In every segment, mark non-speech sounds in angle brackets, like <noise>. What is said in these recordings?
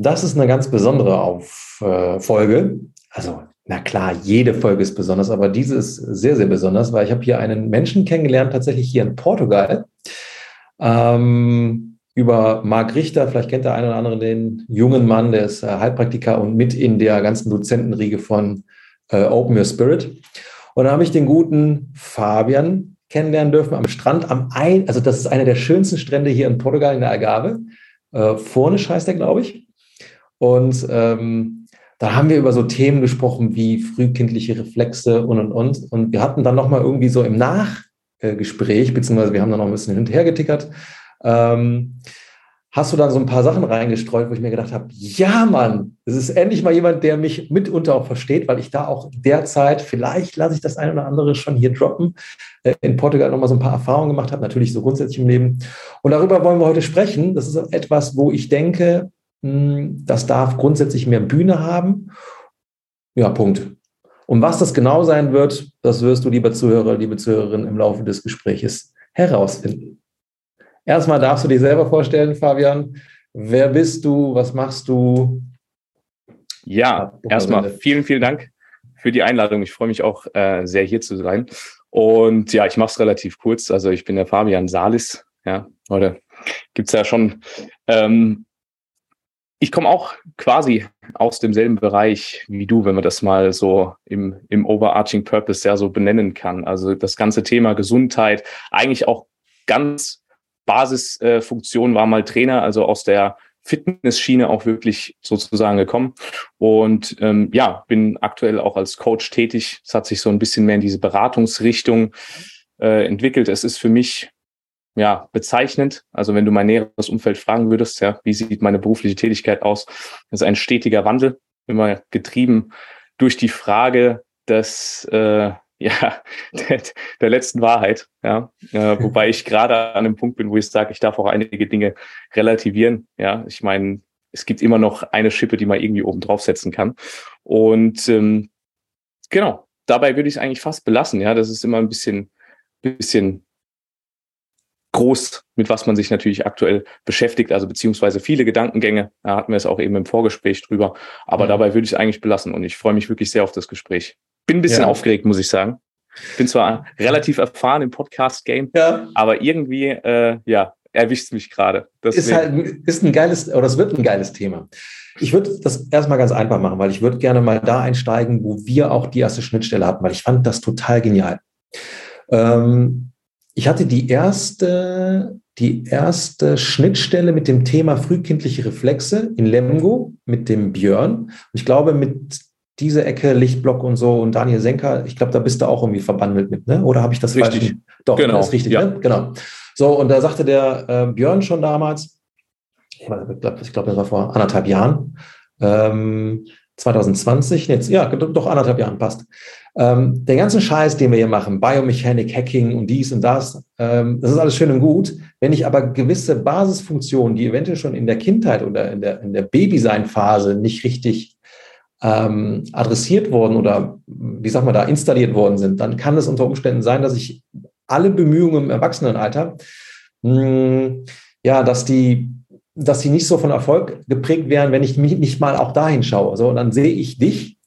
Das ist eine ganz besondere Auf, äh, Folge. Also, na klar, jede Folge ist besonders, aber diese ist sehr, sehr besonders, weil ich habe hier einen Menschen kennengelernt, tatsächlich hier in Portugal. Ähm, über Marc Richter, vielleicht kennt der eine oder andere den jungen Mann, der ist äh, Heilpraktiker und mit in der ganzen Dozentenriege von äh, Open Your Spirit. Und da habe ich den guten Fabian kennenlernen dürfen am Strand am ein, also das ist einer der schönsten Strände hier in Portugal in der Algarve. Äh, vorne heißt der, glaube ich. Und ähm, da haben wir über so Themen gesprochen wie frühkindliche Reflexe und und und. Und wir hatten dann nochmal irgendwie so im Nachgespräch, beziehungsweise wir haben dann noch ein bisschen hinterher getickert, ähm, hast du dann so ein paar Sachen reingestreut, wo ich mir gedacht habe, ja, Mann, es ist endlich mal jemand, der mich mitunter auch versteht, weil ich da auch derzeit, vielleicht lasse ich das eine oder andere schon hier droppen, äh, in Portugal nochmal so ein paar Erfahrungen gemacht habe, natürlich so grundsätzlich im Leben. Und darüber wollen wir heute sprechen. Das ist etwas, wo ich denke, das darf grundsätzlich mehr Bühne haben. Ja, Punkt. Und was das genau sein wird, das wirst du, lieber Zuhörer, liebe Zuhörerin, im Laufe des Gespräches herausfinden. Erstmal darfst du dich selber vorstellen, Fabian. Wer bist du? Was machst du? Ja, erstmal vielen, vielen Dank für die Einladung. Ich freue mich auch äh, sehr hier zu sein. Und ja, ich mache es relativ kurz. Also ich bin der Fabian Salis. Ja, heute gibt es ja schon ähm, ich komme auch quasi aus demselben Bereich wie du, wenn man das mal so im, im overarching Purpose ja so benennen kann. Also das ganze Thema Gesundheit, eigentlich auch ganz Basisfunktion, äh, war mal Trainer, also aus der Fitnessschiene auch wirklich sozusagen gekommen. Und ähm, ja, bin aktuell auch als Coach tätig. Es hat sich so ein bisschen mehr in diese Beratungsrichtung äh, entwickelt. Es ist für mich ja, bezeichnend. Also wenn du mein näheres Umfeld fragen würdest, ja, wie sieht meine berufliche Tätigkeit aus? Das ist ein stetiger Wandel, immer getrieben durch die Frage des, äh, <laughs> ja, der, der letzten Wahrheit, ja, äh, wobei ich gerade an einem Punkt bin, wo ich sage, ich darf auch einige Dinge relativieren, ja, ich meine, es gibt immer noch eine Schippe, die man irgendwie oben draufsetzen kann und ähm, genau, dabei würde ich es eigentlich fast belassen, ja, das ist immer ein bisschen, bisschen groß, mit was man sich natürlich aktuell beschäftigt, also beziehungsweise viele Gedankengänge. Da hatten wir es auch eben im Vorgespräch drüber. Aber mhm. dabei würde ich es eigentlich belassen und ich freue mich wirklich sehr auf das Gespräch. Bin ein bisschen ja. aufgeregt, muss ich sagen. Bin zwar relativ erfahren im Podcast-Game, ja. aber irgendwie, äh, ja, erwischt mich gerade. Ist halt ist ein geiles, oder es wird ein geiles Thema. Ich würde das erstmal ganz einfach machen, weil ich würde gerne mal da einsteigen, wo wir auch die erste Schnittstelle hatten, weil ich fand das total genial. Ähm, ich hatte die erste, die erste Schnittstelle mit dem Thema frühkindliche Reflexe in Lemgo mit dem Björn. Ich glaube, mit dieser Ecke, Lichtblock und so und Daniel Senker, ich glaube, da bist du auch irgendwie verbandelt mit, ne? Oder habe ich das richtig? Falsch? Doch, genau. das ist richtig, ja. ne? Genau. So, und da sagte der äh, Björn schon damals, ich glaube, glaub, das war vor anderthalb Jahren, ähm, 2020, jetzt, ja, doch anderthalb Jahren passt. Ähm, der ganze Scheiß, den wir hier machen, Biomechanik, Hacking und dies und das, ähm, das ist alles schön und gut. Wenn ich aber gewisse Basisfunktionen, die eventuell schon in der Kindheit oder in der, in der Babysein-Phase nicht richtig ähm, adressiert worden oder, wie sag man da, installiert worden sind, dann kann es unter Umständen sein, dass ich alle Bemühungen im Erwachsenenalter, mh, hm, ja, dass die dass sie nicht so von Erfolg geprägt wären, wenn ich mich nicht mal auch dahin schaue. So, und dann sehe ich dich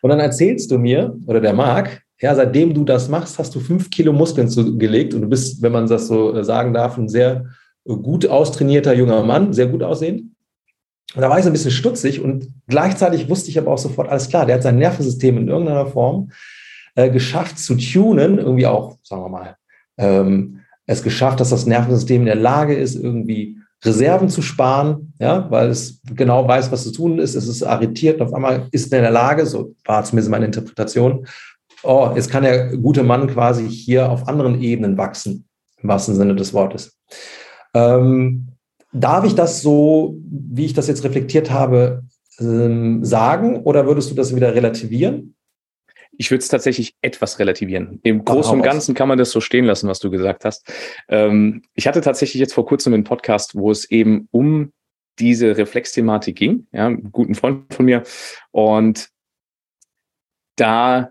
und dann erzählst du mir, oder der Marc, ja, seitdem du das machst, hast du fünf Kilo Muskeln zugelegt und du bist, wenn man das so äh, sagen darf, ein sehr gut austrainierter junger Mann, sehr gut aussehend. Und da war ich so ein bisschen stutzig und gleichzeitig wusste ich aber auch sofort, alles klar, der hat sein Nervensystem in irgendeiner Form äh, geschafft zu tunen, irgendwie auch, sagen wir mal, ähm, es geschafft, dass das Nervensystem in der Lage ist, irgendwie Reserven zu sparen, ja, weil es genau weiß, was zu tun ist. Es ist arretiert und auf einmal ist er in der Lage, so war zumindest meine Interpretation, oh, jetzt kann der gute Mann quasi hier auf anderen Ebenen wachsen, im wahrsten Sinne des Wortes. Ähm, darf ich das so, wie ich das jetzt reflektiert habe, ähm, sagen oder würdest du das wieder relativieren? Ich würde es tatsächlich etwas relativieren. Im Großen und Ganzen kann man das so stehen lassen, was du gesagt hast. Ähm, ich hatte tatsächlich jetzt vor kurzem einen Podcast, wo es eben um diese Reflexthematik ging, ja, einen guten Freund von mir. Und da,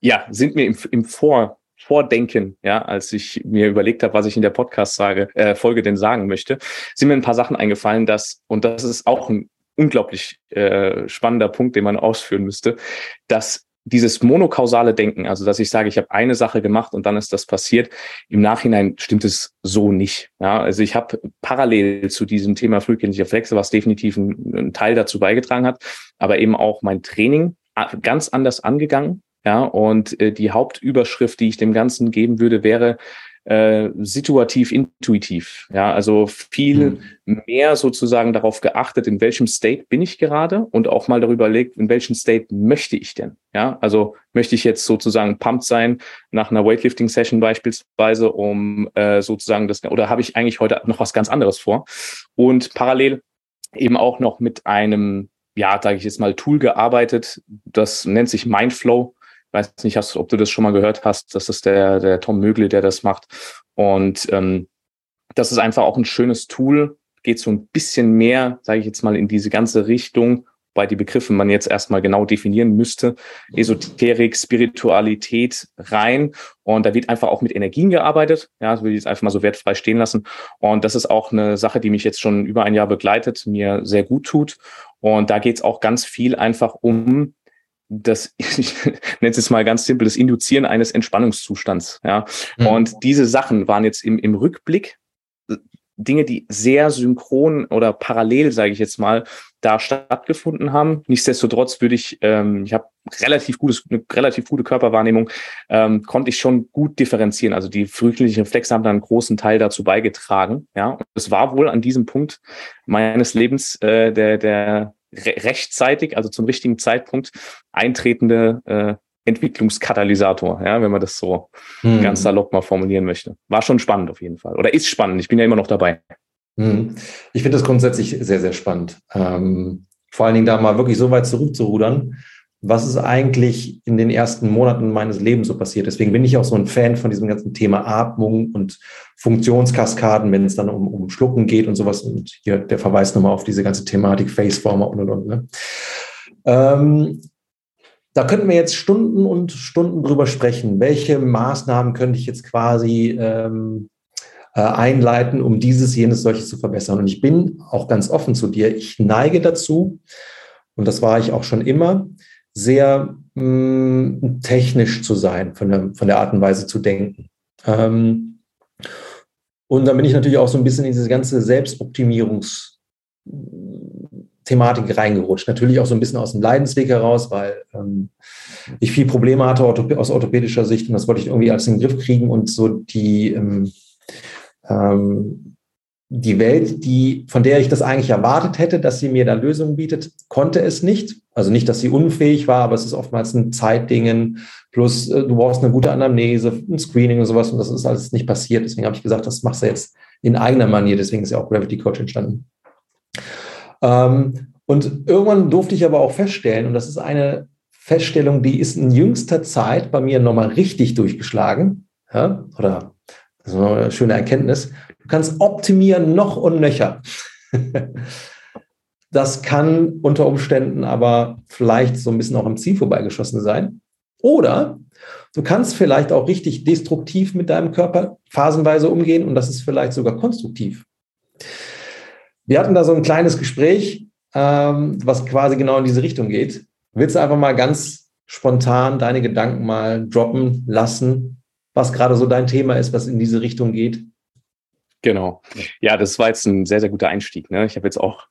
ja, sind mir im, im Vor, Vordenken, ja, als ich mir überlegt habe, was ich in der Podcast-Folge äh, denn sagen möchte, sind mir ein paar Sachen eingefallen, dass, und das ist auch ein unglaublich äh, spannender Punkt, den man ausführen müsste, dass dieses monokausale Denken, also dass ich sage, ich habe eine Sache gemacht und dann ist das passiert, im Nachhinein stimmt es so nicht. Ja, also ich habe parallel zu diesem Thema frühkindliche Reflexe, was definitiv ein, ein Teil dazu beigetragen hat, aber eben auch mein Training ganz anders angegangen. Ja, und äh, die Hauptüberschrift, die ich dem Ganzen geben würde, wäre äh, situativ intuitiv. Ja, also viel mhm. mehr sozusagen darauf geachtet, in welchem State bin ich gerade und auch mal darüber legt, in welchem State möchte ich denn? Ja, also möchte ich jetzt sozusagen pumped sein nach einer Weightlifting Session beispielsweise, um äh, sozusagen das, oder habe ich eigentlich heute noch was ganz anderes vor? Und parallel eben auch noch mit einem ja, sage ich jetzt mal, Tool gearbeitet. Das nennt sich Mindflow weiß nicht, hast, ob du das schon mal gehört hast. Das ist der, der Tom Mögle, der das macht. Und ähm, das ist einfach auch ein schönes Tool. Geht so ein bisschen mehr, sage ich jetzt mal, in diese ganze Richtung, weil die Begriffe man jetzt erstmal genau definieren müsste. Esoterik, Spiritualität rein. Und da wird einfach auch mit Energien gearbeitet. Ja, das will ich jetzt einfach mal so wertfrei stehen lassen. Und das ist auch eine Sache, die mich jetzt schon über ein Jahr begleitet, mir sehr gut tut. Und da geht es auch ganz viel einfach um das, <laughs> ich nenne es jetzt mal ganz simpel, das Induzieren eines Entspannungszustands. Ja. Mhm. Und diese Sachen waren jetzt im, im Rückblick äh, Dinge, die sehr synchron oder parallel, sage ich jetzt mal, da stattgefunden haben. Nichtsdestotrotz würde ich, ähm, ich habe relativ gutes, eine relativ gute Körperwahrnehmung, ähm, konnte ich schon gut differenzieren. Also die frühkindlichen Reflexe haben da einen großen Teil dazu beigetragen. Ja, und es war wohl an diesem Punkt meines Lebens äh, der der rechtzeitig, also zum richtigen Zeitpunkt eintretende äh, Entwicklungskatalysator, ja, wenn man das so hm. ganz salopp mal formulieren möchte. War schon spannend auf jeden Fall. Oder ist spannend. Ich bin ja immer noch dabei. Hm. Ich finde das grundsätzlich sehr, sehr spannend. Ähm, vor allen Dingen da mal wirklich so weit zurückzurudern, was ist eigentlich in den ersten Monaten meines Lebens so passiert. Deswegen bin ich auch so ein Fan von diesem ganzen Thema Atmung und Funktionskaskaden, wenn es dann um, um Schlucken geht und sowas. Und hier der Verweis nochmal auf diese ganze Thematik Faceformer und und und. Ne? Ähm, da könnten wir jetzt Stunden und Stunden drüber sprechen. Welche Maßnahmen könnte ich jetzt quasi ähm, äh, einleiten, um dieses, jenes, solches zu verbessern? Und ich bin auch ganz offen zu dir. Ich neige dazu, und das war ich auch schon immer, sehr mh, mm, technisch zu sein, von der, von der Art und Weise zu denken. Ähm, und dann bin ich natürlich auch so ein bisschen in diese ganze Selbstoptimierungsthematik reingerutscht. Natürlich auch so ein bisschen aus dem Leidensweg heraus, weil ähm, ich viel Probleme hatte aus orthopädischer Sicht und das wollte ich irgendwie alles in den Griff kriegen und so die, ähm, ähm die Welt, die, von der ich das eigentlich erwartet hätte, dass sie mir da Lösungen bietet, konnte es nicht. Also nicht, dass sie unfähig war, aber es ist oftmals ein Zeitdingen. Plus, äh, du brauchst eine gute Anamnese, ein Screening und sowas. Und das ist alles nicht passiert. Deswegen habe ich gesagt, das machst du jetzt in eigener Manier. Deswegen ist ja auch Gravity Coach entstanden. Ähm, und irgendwann durfte ich aber auch feststellen, und das ist eine Feststellung, die ist in jüngster Zeit bei mir nochmal richtig durchgeschlagen. Ja? Oder das ist eine schöne Erkenntnis. Du kannst optimieren noch und nöcher. Das kann unter Umständen aber vielleicht so ein bisschen auch am Ziel vorbeigeschossen sein. Oder du kannst vielleicht auch richtig destruktiv mit deinem Körper phasenweise umgehen und das ist vielleicht sogar konstruktiv. Wir hatten da so ein kleines Gespräch, ähm, was quasi genau in diese Richtung geht. Willst du einfach mal ganz spontan deine Gedanken mal droppen lassen, was gerade so dein Thema ist, was in diese Richtung geht? Genau. Ja, das war jetzt ein sehr, sehr guter Einstieg. Ne? Ich habe jetzt auch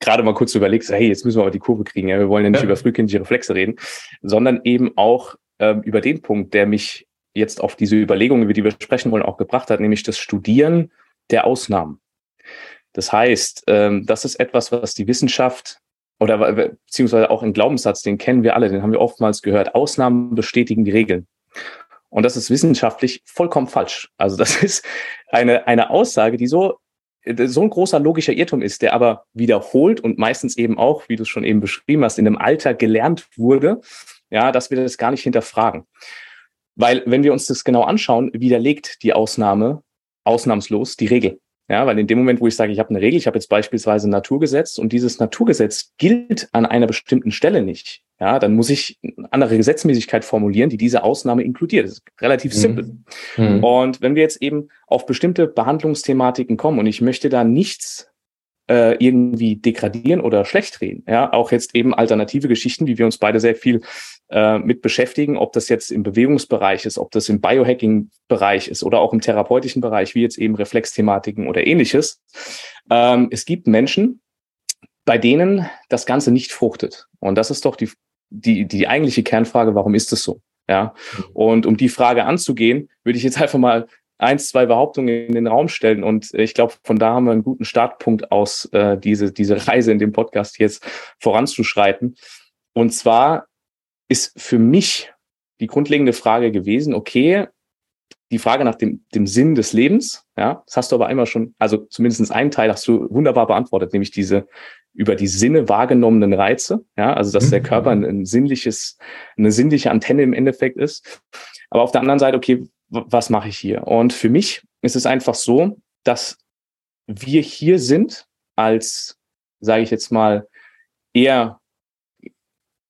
gerade mal kurz überlegt, hey, jetzt müssen wir aber die Kurve kriegen. Ja, wir wollen ja nicht ja. über frühkindliche Reflexe reden, sondern eben auch ähm, über den Punkt, der mich jetzt auf diese Überlegungen, über die wir sprechen wollen, auch gebracht hat, nämlich das Studieren der Ausnahmen. Das heißt, ähm, das ist etwas, was die Wissenschaft oder beziehungsweise auch ein Glaubenssatz, den kennen wir alle, den haben wir oftmals gehört. Ausnahmen bestätigen die Regeln. Und das ist wissenschaftlich vollkommen falsch. Also das <laughs> ist eine, eine Aussage, die so, so ein großer logischer Irrtum ist, der aber wiederholt und meistens eben auch, wie du es schon eben beschrieben hast, in dem Alter gelernt wurde, ja, dass wir das gar nicht hinterfragen. Weil wenn wir uns das genau anschauen, widerlegt die Ausnahme ausnahmslos die Regel. Ja, weil in dem Moment, wo ich sage, ich habe eine Regel, ich habe jetzt beispielsweise ein Naturgesetz und dieses Naturgesetz gilt an einer bestimmten Stelle nicht, ja, dann muss ich eine andere Gesetzmäßigkeit formulieren, die diese Ausnahme inkludiert. Das ist relativ mhm. simpel. Mhm. Und wenn wir jetzt eben auf bestimmte Behandlungsthematiken kommen und ich möchte da nichts äh, irgendwie degradieren oder schlecht reden. Ja, auch jetzt eben alternative Geschichten, wie wir uns beide sehr viel äh, mit beschäftigen, ob das jetzt im Bewegungsbereich ist, ob das im Biohacking-Bereich ist oder auch im therapeutischen Bereich, wie jetzt eben Reflexthematiken oder ähnliches. Ähm, es gibt Menschen, bei denen das Ganze nicht fruchtet. Und das ist doch die, die, die eigentliche Kernfrage, warum ist es so? Ja. Mhm. Und um die Frage anzugehen, würde ich jetzt einfach mal eins, zwei Behauptungen in den Raum stellen. Und ich glaube, von da haben wir einen guten Startpunkt aus, äh, diese, diese Reise in dem Podcast jetzt voranzuschreiten. Und zwar ist für mich die grundlegende Frage gewesen, okay, die Frage nach dem, dem Sinn des Lebens, ja, das hast du aber einmal schon, also zumindest einen Teil hast du wunderbar beantwortet, nämlich diese über die Sinne wahrgenommenen Reize, ja, also dass der mhm. Körper ein, ein sinnliches, eine sinnliche Antenne im Endeffekt ist. Aber auf der anderen Seite, okay, was mache ich hier? Und für mich ist es einfach so, dass wir hier sind als, sage ich jetzt mal, eher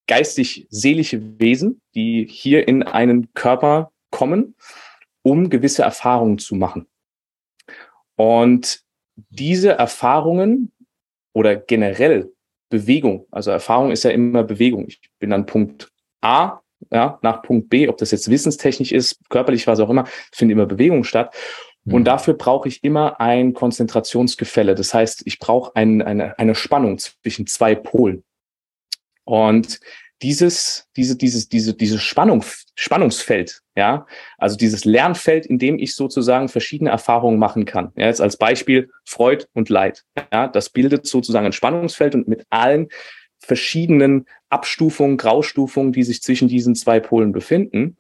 geistig-seelische Wesen, die hier in einen Körper kommen, um gewisse Erfahrungen zu machen. Und diese Erfahrungen oder generell Bewegung, also Erfahrung ist ja immer Bewegung. Ich bin an Punkt A ja, nach Punkt B, ob das jetzt wissenstechnisch ist, körperlich, was auch immer, findet immer Bewegung statt. Mhm. Und dafür brauche ich immer ein Konzentrationsgefälle. Das heißt, ich brauche ein, eine, eine Spannung zwischen zwei Polen. Und dieses, diese, dieses, diese, dieses Spannung, Spannungsfeld, ja, also dieses Lernfeld, in dem ich sozusagen verschiedene Erfahrungen machen kann. Ja, jetzt als Beispiel Freud und Leid. Ja, das bildet sozusagen ein Spannungsfeld und mit allen verschiedenen Abstufungen, Graustufungen, die sich zwischen diesen zwei Polen befinden.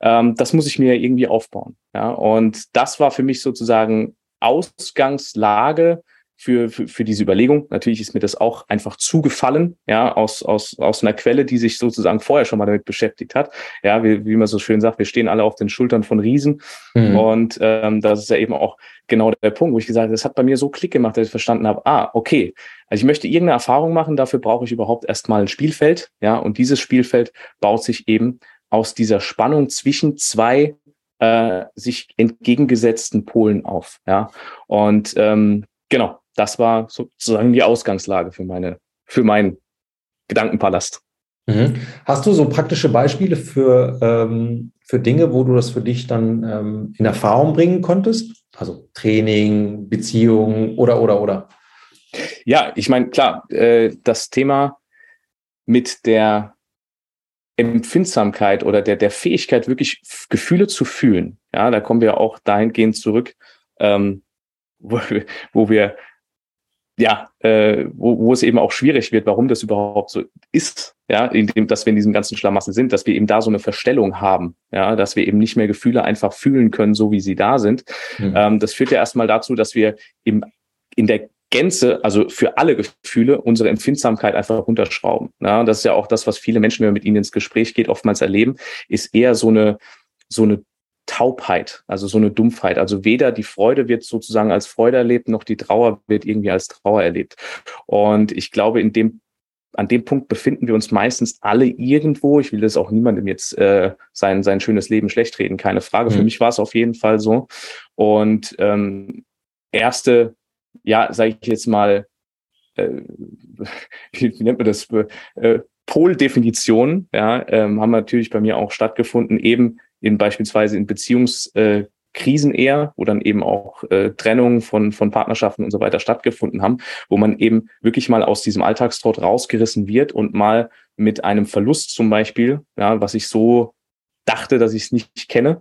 Ähm, das muss ich mir irgendwie aufbauen. Ja? Und das war für mich sozusagen Ausgangslage für, für, für diese Überlegung. Natürlich ist mir das auch einfach zugefallen, ja, aus, aus, aus einer Quelle, die sich sozusagen vorher schon mal damit beschäftigt hat. Ja, wie, wie man so schön sagt, wir stehen alle auf den Schultern von Riesen. Mhm. Und ähm, das ist ja eben auch genau der Punkt, wo ich gesagt habe, das hat bei mir so Klick gemacht, dass ich verstanden habe, ah, okay, also ich möchte irgendeine Erfahrung machen, dafür brauche ich überhaupt erstmal ein Spielfeld, ja, und dieses Spielfeld baut sich eben aus dieser Spannung zwischen zwei äh, sich entgegengesetzten Polen auf, ja. Und ähm, genau, das war sozusagen die Ausgangslage für meine, für meinen Gedankenpalast. Mhm. Hast du so praktische Beispiele für, ähm, für Dinge, wo du das für dich dann ähm, in Erfahrung bringen konntest? Also Training, Beziehungen oder, oder, oder? Ja, ich meine, klar, äh, das Thema mit der Empfindsamkeit oder der, der Fähigkeit, wirklich Gefühle zu fühlen, ja, da kommen wir auch dahingehend zurück, ähm, wo, wo wir ja, äh, wo, wo es eben auch schwierig wird, warum das überhaupt so ist, ja, indem, dass wir in diesem ganzen Schlamassel sind, dass wir eben da so eine Verstellung haben, ja, dass wir eben nicht mehr Gefühle einfach fühlen können, so wie sie da sind. Mhm. Ähm, das führt ja erstmal dazu, dass wir im, in der Gänze, also für alle Gefühle, unsere Empfindsamkeit einfach runterschrauben. Ja, das ist ja auch das, was viele Menschen, wenn man mit ihnen ins Gespräch geht, oftmals erleben, ist eher so eine, so eine Taubheit, also so eine Dumpfheit. Also weder die Freude wird sozusagen als Freude erlebt, noch die Trauer wird irgendwie als Trauer erlebt. Und ich glaube, in dem an dem Punkt befinden wir uns meistens alle irgendwo. Ich will das auch niemandem jetzt äh, sein, sein schönes Leben schlecht reden, keine Frage. Mhm. Für mich war es auf jeden Fall so. Und ähm, erste, ja, sage ich jetzt mal, äh, <laughs> wie, wie nennt man das? Äh, Poldefinition, ja, ähm, haben natürlich bei mir auch stattgefunden, eben in beispielsweise in Beziehungskrisen äh, eher, wo dann eben auch äh, Trennungen von, von Partnerschaften und so weiter stattgefunden haben, wo man eben wirklich mal aus diesem Alltagstrott rausgerissen wird und mal mit einem Verlust zum Beispiel, ja, was ich so dachte, dass ich es nicht kenne,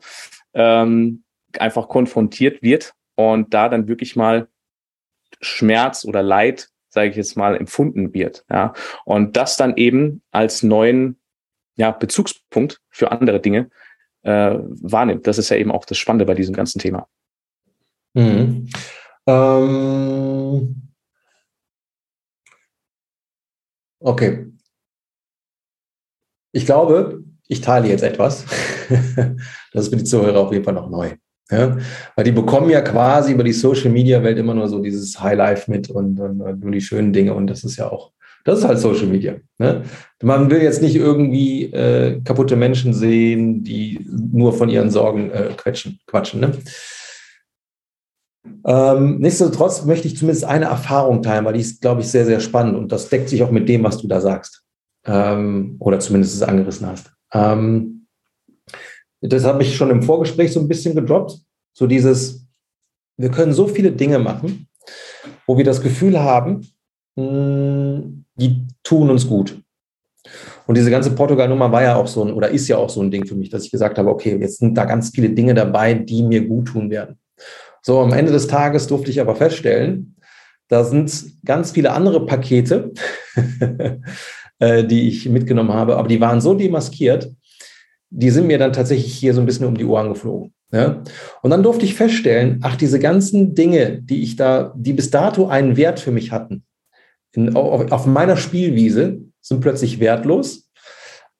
ähm, einfach konfrontiert wird und da dann wirklich mal Schmerz oder Leid, sage ich jetzt mal, empfunden wird. Ja. Und das dann eben als neuen ja, Bezugspunkt für andere Dinge äh, wahrnimmt. Das ist ja eben auch das Spannende bei diesem ganzen Thema. Mhm. Ähm okay. Ich glaube, ich teile jetzt etwas. <laughs> das ist für die Zuhörer auf jeden Fall noch neu. Ja? Weil die bekommen ja quasi über die Social Media Welt immer nur so dieses Highlife mit und, und, und nur die schönen Dinge. Und das ist ja auch das ist halt Social Media. Ne? Man will jetzt nicht irgendwie äh, kaputte Menschen sehen, die nur von ihren Sorgen äh, quetschen, quatschen. Ne? Ähm, nichtsdestotrotz möchte ich zumindest eine Erfahrung teilen, weil die ist, glaube ich, sehr, sehr spannend und das deckt sich auch mit dem, was du da sagst. Ähm, oder zumindest es angerissen hast. Ähm, das habe ich schon im Vorgespräch so ein bisschen gedroppt. So dieses, wir können so viele Dinge machen, wo wir das Gefühl haben, hm, die tun uns gut. Und diese ganze Portugal-Nummer war ja auch so ein, oder ist ja auch so ein Ding für mich, dass ich gesagt habe, okay, jetzt sind da ganz viele Dinge dabei, die mir gut tun werden. So, am Ende des Tages durfte ich aber feststellen, da sind ganz viele andere Pakete, <laughs> äh, die ich mitgenommen habe, aber die waren so demaskiert, die sind mir dann tatsächlich hier so ein bisschen um die Ohren geflogen. Ja? Und dann durfte ich feststellen, ach, diese ganzen Dinge, die ich da, die bis dato einen Wert für mich hatten, in, auf, auf meiner Spielwiese, sind plötzlich wertlos.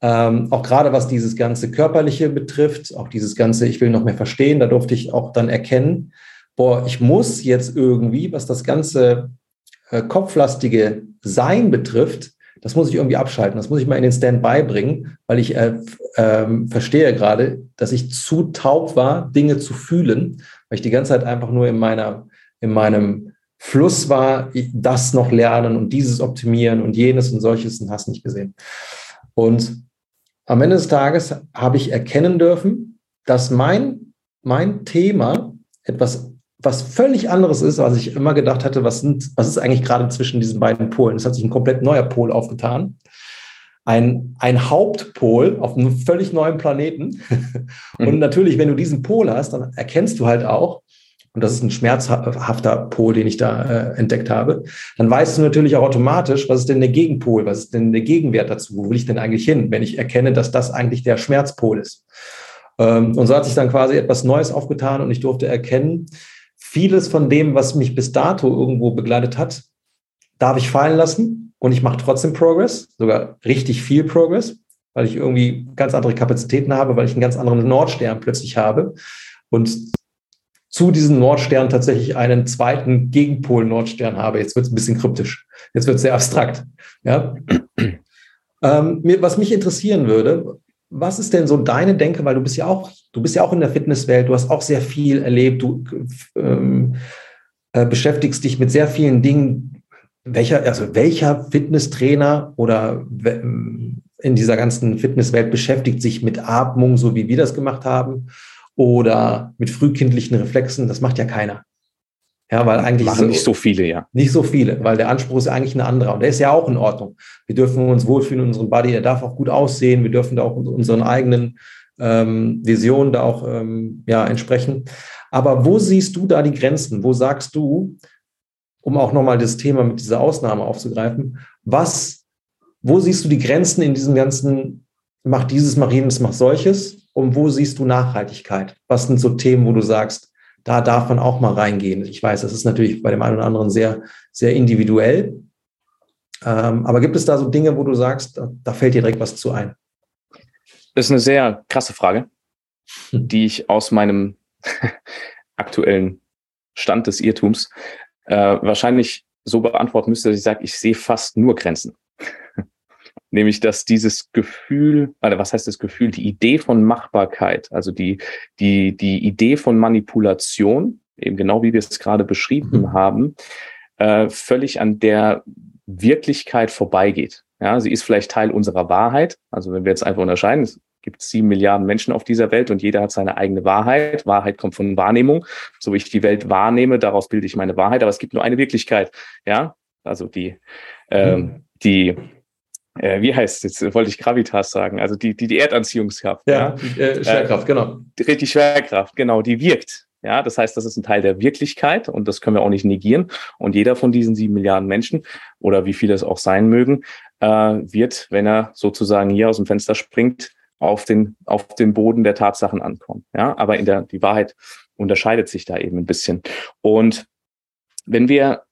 Ähm, auch gerade was dieses ganze Körperliche betrifft, auch dieses ganze, ich will noch mehr verstehen, da durfte ich auch dann erkennen, boah, ich muss jetzt irgendwie, was das ganze äh, kopflastige Sein betrifft, das muss ich irgendwie abschalten, das muss ich mal in den Standby bringen, weil ich äh, äh, verstehe gerade, dass ich zu taub war, Dinge zu fühlen, weil ich die ganze Zeit einfach nur in meiner, in meinem Fluss war, das noch lernen und dieses optimieren und jenes und solches und hast nicht gesehen. Und am Ende des Tages habe ich erkennen dürfen, dass mein, mein Thema etwas was völlig anderes ist, als ich immer gedacht hatte, was, sind, was ist eigentlich gerade zwischen diesen beiden Polen? Es hat sich ein komplett neuer Pol aufgetan. Ein, ein Hauptpol auf einem völlig neuen Planeten. <laughs> Und natürlich, wenn du diesen Pol hast, dann erkennst du halt auch, und das ist ein schmerzhafter Pol, den ich da äh, entdeckt habe, dann weißt du natürlich auch automatisch, was ist denn der Gegenpol, was ist denn der Gegenwert dazu, wo will ich denn eigentlich hin, wenn ich erkenne, dass das eigentlich der Schmerzpol ist. Ähm, und so hat sich dann quasi etwas Neues aufgetan und ich durfte erkennen, vieles von dem, was mich bis dato irgendwo begleitet hat, darf ich fallen lassen und ich mache trotzdem Progress, sogar richtig viel Progress, weil ich irgendwie ganz andere Kapazitäten habe, weil ich einen ganz anderen Nordstern plötzlich habe. Und zu diesem Nordstern tatsächlich einen zweiten Gegenpol Nordstern habe. Jetzt wird es ein bisschen kryptisch. Jetzt wird es sehr abstrakt. Ja? <clears throat> Ähm, was mich interessieren würde, was ist denn so deine Denke, weil du bist ja auch, du bist ja auch in der Fitnesswelt, du hast auch sehr viel erlebt, du ähm, äh, beschäftigst dich mit sehr vielen Dingen. Welcher, also welcher Fitnesstrainer oder ähm, in dieser ganzen Fitnesswelt beschäftigt sich mit Atmung, so wie wir das gemacht haben, oder mit frühkindlichen Reflexen? Das macht ja keiner. Ja, weil eigentlich machen so, nicht so viele, ja. Nicht so viele, weil der Anspruch ist eigentlich ein anderer und der ist ja auch in Ordnung. Wir dürfen uns wohlfühlen in unserem Body, er darf auch gut aussehen, wir dürfen da auch unseren eigenen ähm, Visionen da auch ähm, ja, entsprechen. Aber wo siehst du da die Grenzen? Wo sagst du, um auch nochmal das Thema mit dieser Ausnahme aufzugreifen, was, wo siehst du die Grenzen in diesem ganzen, mach dieses, mach jenes, mach solches? Und wo siehst du Nachhaltigkeit? Was sind so Themen, wo du sagst, da darf man auch mal reingehen. Ich weiß, das ist natürlich bei dem einen oder anderen sehr, sehr individuell. Ähm, aber gibt es da so Dinge, wo du sagst, da, da, fällt dir direkt was zu ein? Das ist eine sehr krasse Frage, hm. die ich aus meinem <laughs> aktuellen Stand des Irrtums äh, wahrscheinlich so beantworten müsste, dass ich sage, ich sehe fast nur Grenzen. Nämlich dass dieses Gefühl, oder was heißt das Gefühl, die Idee von Machbarkeit, also die, die, die Idee von Manipulation, eben genau wie wir es gerade beschrieben mhm. haben, äh, völlig an der Wirklichkeit vorbeigeht. Ja, sie ist vielleicht Teil unserer Wahrheit. Also wenn wir jetzt einfach unterscheiden, es gibt sieben Milliarden Menschen auf dieser Welt und jeder hat seine eigene Wahrheit. Wahrheit kommt von Wahrnehmung. So wie ich die Welt wahrnehme, daraus bilde ich meine Wahrheit. Aber es gibt nur eine Wirklichkeit. Ja, also die, ähm, mhm. die äh, wie heißt es jetzt, wollte ich Gravitas sagen, also die, die, die Erdanziehungskraft. Ja, ja. Äh, Schwerkraft, äh, genau. Die Schwerkraft, genau, die wirkt. Ja, das heißt, das ist ein Teil der Wirklichkeit und das können wir auch nicht negieren. Und jeder von diesen sieben Milliarden Menschen oder wie viele es auch sein mögen, äh, wird, wenn er sozusagen hier aus dem Fenster springt, auf den, auf den Boden der Tatsachen ankommen. Ja, aber in der, die Wahrheit unterscheidet sich da eben ein bisschen. Und wenn wir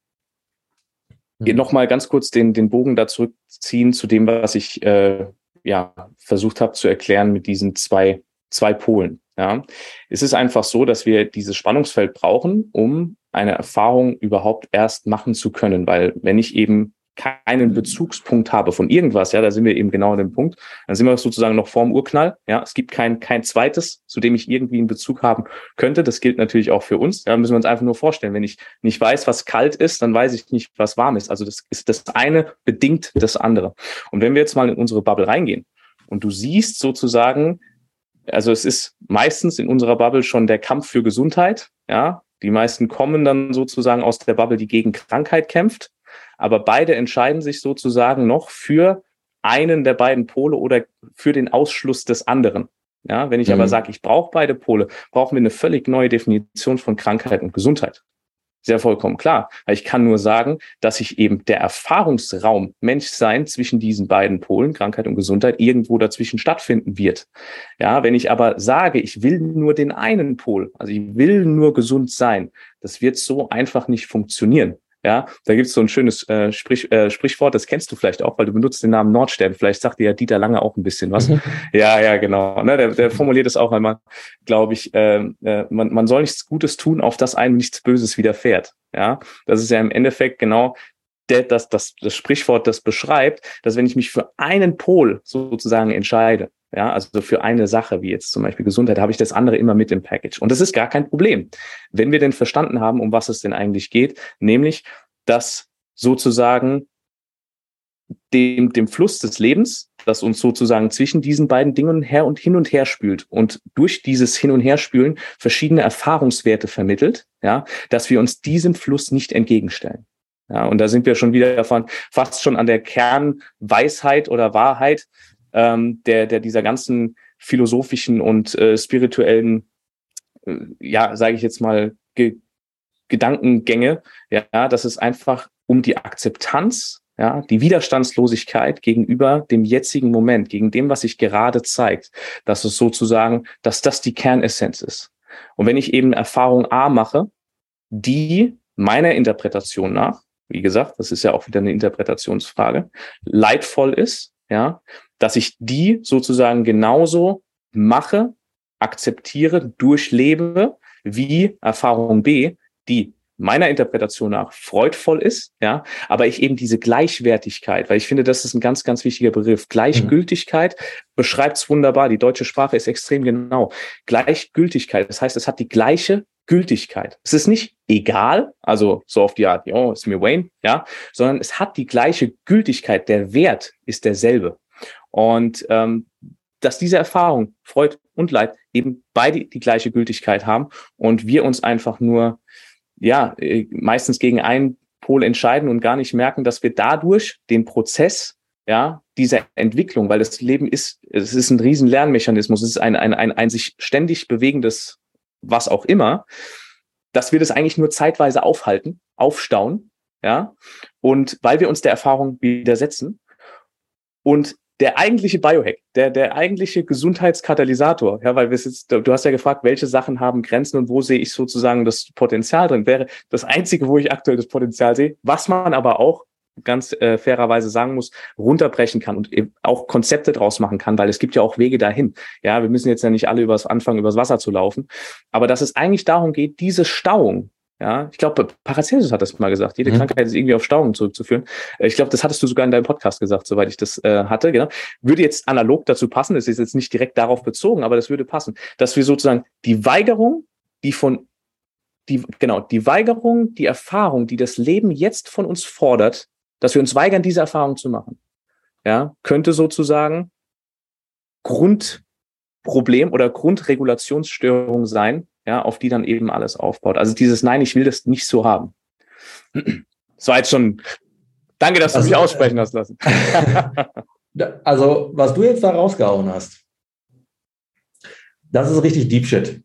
Mhm. Nochmal ganz kurz den, den Bogen da zurückziehen zu dem, was ich äh, ja, versucht habe zu erklären mit diesen zwei, zwei Polen. Ja. Es ist einfach so, dass wir dieses Spannungsfeld brauchen, um eine Erfahrung überhaupt erst machen zu können. Weil wenn ich eben keinen Bezugspunkt habe von irgendwas, ja, da sind wir eben genau an dem Punkt, dann sind wir sozusagen noch vorm Urknall, ja, es gibt kein, kein zweites, zu dem ich irgendwie einen Bezug haben könnte, das gilt natürlich auch für uns, ja, müssen wir uns einfach nur vorstellen, wenn ich nicht weiß, was kalt ist, dann weiß ich nicht, was warm ist, also das ist das eine bedingt das andere. Und wenn wir jetzt mal in unsere Bubble reingehen und du siehst sozusagen, also es ist meistens in unserer Bubble schon der Kampf für Gesundheit, ja, die meisten kommen dann sozusagen aus der Bubble, die gegen Krankheit kämpft aber beide entscheiden sich sozusagen noch für einen der beiden Pole oder für den Ausschluss des anderen. Ja, wenn ich mhm. aber sage, ich brauche beide Pole, brauchen wir eine völlig neue Definition von Krankheit und Gesundheit. Sehr vollkommen klar. Ich kann nur sagen, dass sich eben der Erfahrungsraum Menschsein zwischen diesen beiden Polen, Krankheit und Gesundheit, irgendwo dazwischen stattfinden wird. Ja, wenn ich aber sage, ich will nur den einen Pol, also ich will nur gesund sein, das wird so einfach nicht funktionieren. Ja, da gibt es so ein schönes äh, Sprich, äh, Sprichwort, das kennst du vielleicht auch, weil du benutzt den Namen Nordstern. Vielleicht sagt dir ja Dieter Lange auch ein bisschen was. <laughs> ja, ja, genau. Ne, der, der formuliert es auch einmal, glaube ich, äh, äh, man, man soll nichts Gutes tun, auf das einem nichts Böses widerfährt. Ja, das ist ja im Endeffekt genau der, das, das, das Sprichwort, das beschreibt, dass wenn ich mich für einen Pol sozusagen entscheide, ja, also für eine Sache, wie jetzt zum Beispiel Gesundheit, habe ich das andere immer mit im Package. Und das ist gar kein Problem. Wenn wir denn verstanden haben, um was es denn eigentlich geht, nämlich, dass sozusagen dem, dem Fluss des Lebens, das uns sozusagen zwischen diesen beiden Dingen her und hin und her spült und durch dieses Hin und Herspülen verschiedene Erfahrungswerte vermittelt, ja, dass wir uns diesem Fluss nicht entgegenstellen. Ja, und da sind wir schon wieder davon, fast schon an der Kernweisheit oder Wahrheit ähm, der, der dieser ganzen philosophischen und äh, spirituellen, äh, ja, sage ich jetzt mal, Ge Gedankengänge, ja, dass es einfach um die Akzeptanz, ja, die Widerstandslosigkeit gegenüber dem jetzigen Moment, gegen dem, was sich gerade zeigt, dass es sozusagen, dass das die Kernessenz ist. Und wenn ich eben Erfahrung A mache, die meiner Interpretation nach, wie gesagt, das ist ja auch wieder eine Interpretationsfrage, leidvoll ist, ja, dass ich die sozusagen genauso mache, akzeptiere, durchlebe, wie Erfahrung B, die meiner Interpretation nach freudvoll ist, ja, aber ich eben diese Gleichwertigkeit, weil ich finde, das ist ein ganz, ganz wichtiger Begriff. Gleichgültigkeit mhm. beschreibt es wunderbar. Die deutsche Sprache ist extrem genau. Gleichgültigkeit, das heißt, es hat die gleiche Gültigkeit. Es ist nicht egal, also so auf die Art, ja, ist mir Wayne, ja, sondern es hat die gleiche Gültigkeit. Der Wert ist derselbe. Und ähm, dass diese Erfahrung, Freud und Leid, eben beide die gleiche Gültigkeit haben und wir uns einfach nur, ja, äh, meistens gegen einen Pol entscheiden und gar nicht merken, dass wir dadurch den Prozess, ja, dieser Entwicklung, weil das Leben ist, es ist ein riesen Lernmechanismus, es ist ein, ein, ein, ein sich ständig bewegendes, was auch immer, dass wir das eigentlich nur zeitweise aufhalten, aufstauen, ja, und weil wir uns der Erfahrung widersetzen und der eigentliche Biohack, der, der eigentliche Gesundheitskatalysator, ja, weil wir jetzt, du hast ja gefragt, welche Sachen haben Grenzen und wo sehe ich sozusagen das Potenzial drin, wäre das einzige, wo ich aktuell das Potenzial sehe, was man aber auch ganz äh, fairerweise sagen muss, runterbrechen kann und eben auch Konzepte draus machen kann, weil es gibt ja auch Wege dahin. Ja, wir müssen jetzt ja nicht alle übers anfangen, übers Wasser zu laufen, aber dass es eigentlich darum geht, diese Stauung, ja, ich glaube, Paracelsus hat das mal gesagt. Jede mhm. Krankheit ist irgendwie auf Stauungen zurückzuführen. Äh, ich glaube, das hattest du sogar in deinem Podcast gesagt, soweit ich das äh, hatte. Genau. Würde jetzt analog dazu passen. Das ist jetzt nicht direkt darauf bezogen, aber das würde passen, dass wir sozusagen die Weigerung, die von die genau die Weigerung, die Erfahrung, die das Leben jetzt von uns fordert, dass wir uns weigern, diese Erfahrung zu machen, ja, könnte sozusagen Grundproblem oder Grundregulationsstörung sein, ja, auf die dann eben alles aufbaut. Also dieses Nein, ich will das nicht so haben. Das war jetzt schon, danke, dass du mich aussprechen hast lassen. <laughs> also, was du jetzt da rausgehauen hast, das ist richtig Deep Shit.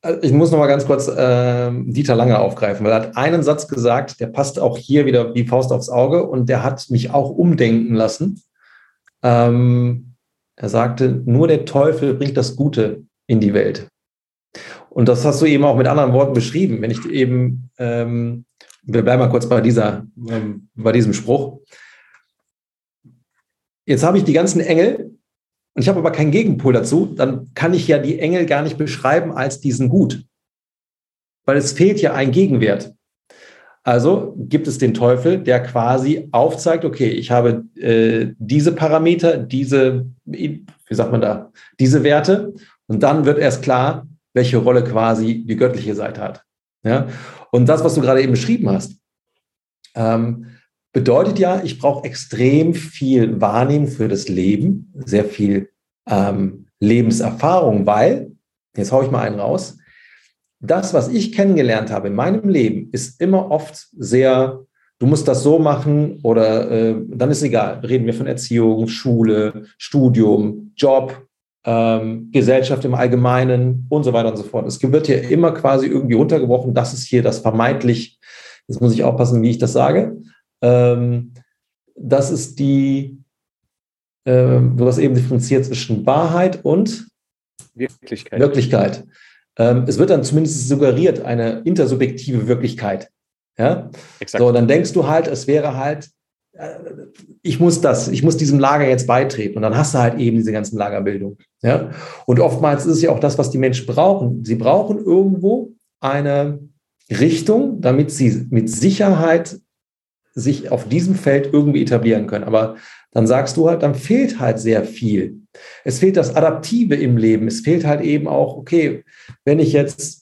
Also, ich muss noch mal ganz kurz äh, Dieter Lange aufgreifen, weil er hat einen Satz gesagt, der passt auch hier wieder wie Faust aufs Auge und der hat mich auch umdenken lassen. Ähm, er sagte, nur der Teufel bringt das Gute in die Welt. Und das hast du eben auch mit anderen Worten beschrieben. Wenn ich eben, ähm, wir bleiben mal kurz bei, dieser, ähm, bei diesem Spruch. Jetzt habe ich die ganzen Engel und ich habe aber keinen Gegenpol dazu, dann kann ich ja die Engel gar nicht beschreiben als diesen Gut. Weil es fehlt ja ein Gegenwert. Also gibt es den Teufel, der quasi aufzeigt, okay, ich habe äh, diese Parameter, diese, wie sagt man da, diese Werte und dann wird erst klar, welche Rolle quasi die göttliche Seite hat. Ja? Und das, was du gerade eben beschrieben hast, ähm, bedeutet ja, ich brauche extrem viel Wahrnehmung für das Leben, sehr viel ähm, Lebenserfahrung, weil, jetzt haue ich mal einen raus, das, was ich kennengelernt habe in meinem Leben, ist immer oft sehr, du musst das so machen oder äh, dann ist egal. Reden wir von Erziehung, Schule, Studium, Job, ähm, Gesellschaft im Allgemeinen und so weiter und so fort. Es wird hier immer quasi irgendwie runtergebrochen, das ist hier das vermeintlich, jetzt muss ich aufpassen, wie ich das sage. Ähm, das ist die, äh, du hast eben differenziert zwischen Wahrheit und Wirklichkeit. Wirklichkeit. Ähm, es wird dann zumindest suggeriert, eine intersubjektive Wirklichkeit. Ja? Exakt. So, dann denkst du halt, es wäre halt, ich muss das, ich muss diesem Lager jetzt beitreten. Und dann hast du halt eben diese ganzen Lagerbildung. Ja? Und oftmals ist es ja auch das, was die Menschen brauchen. Sie brauchen irgendwo eine Richtung, damit sie mit Sicherheit sich auf diesem Feld irgendwie etablieren können. Aber dann sagst du halt, dann fehlt halt sehr viel. Es fehlt das Adaptive im Leben. Es fehlt halt eben auch, okay, wenn ich jetzt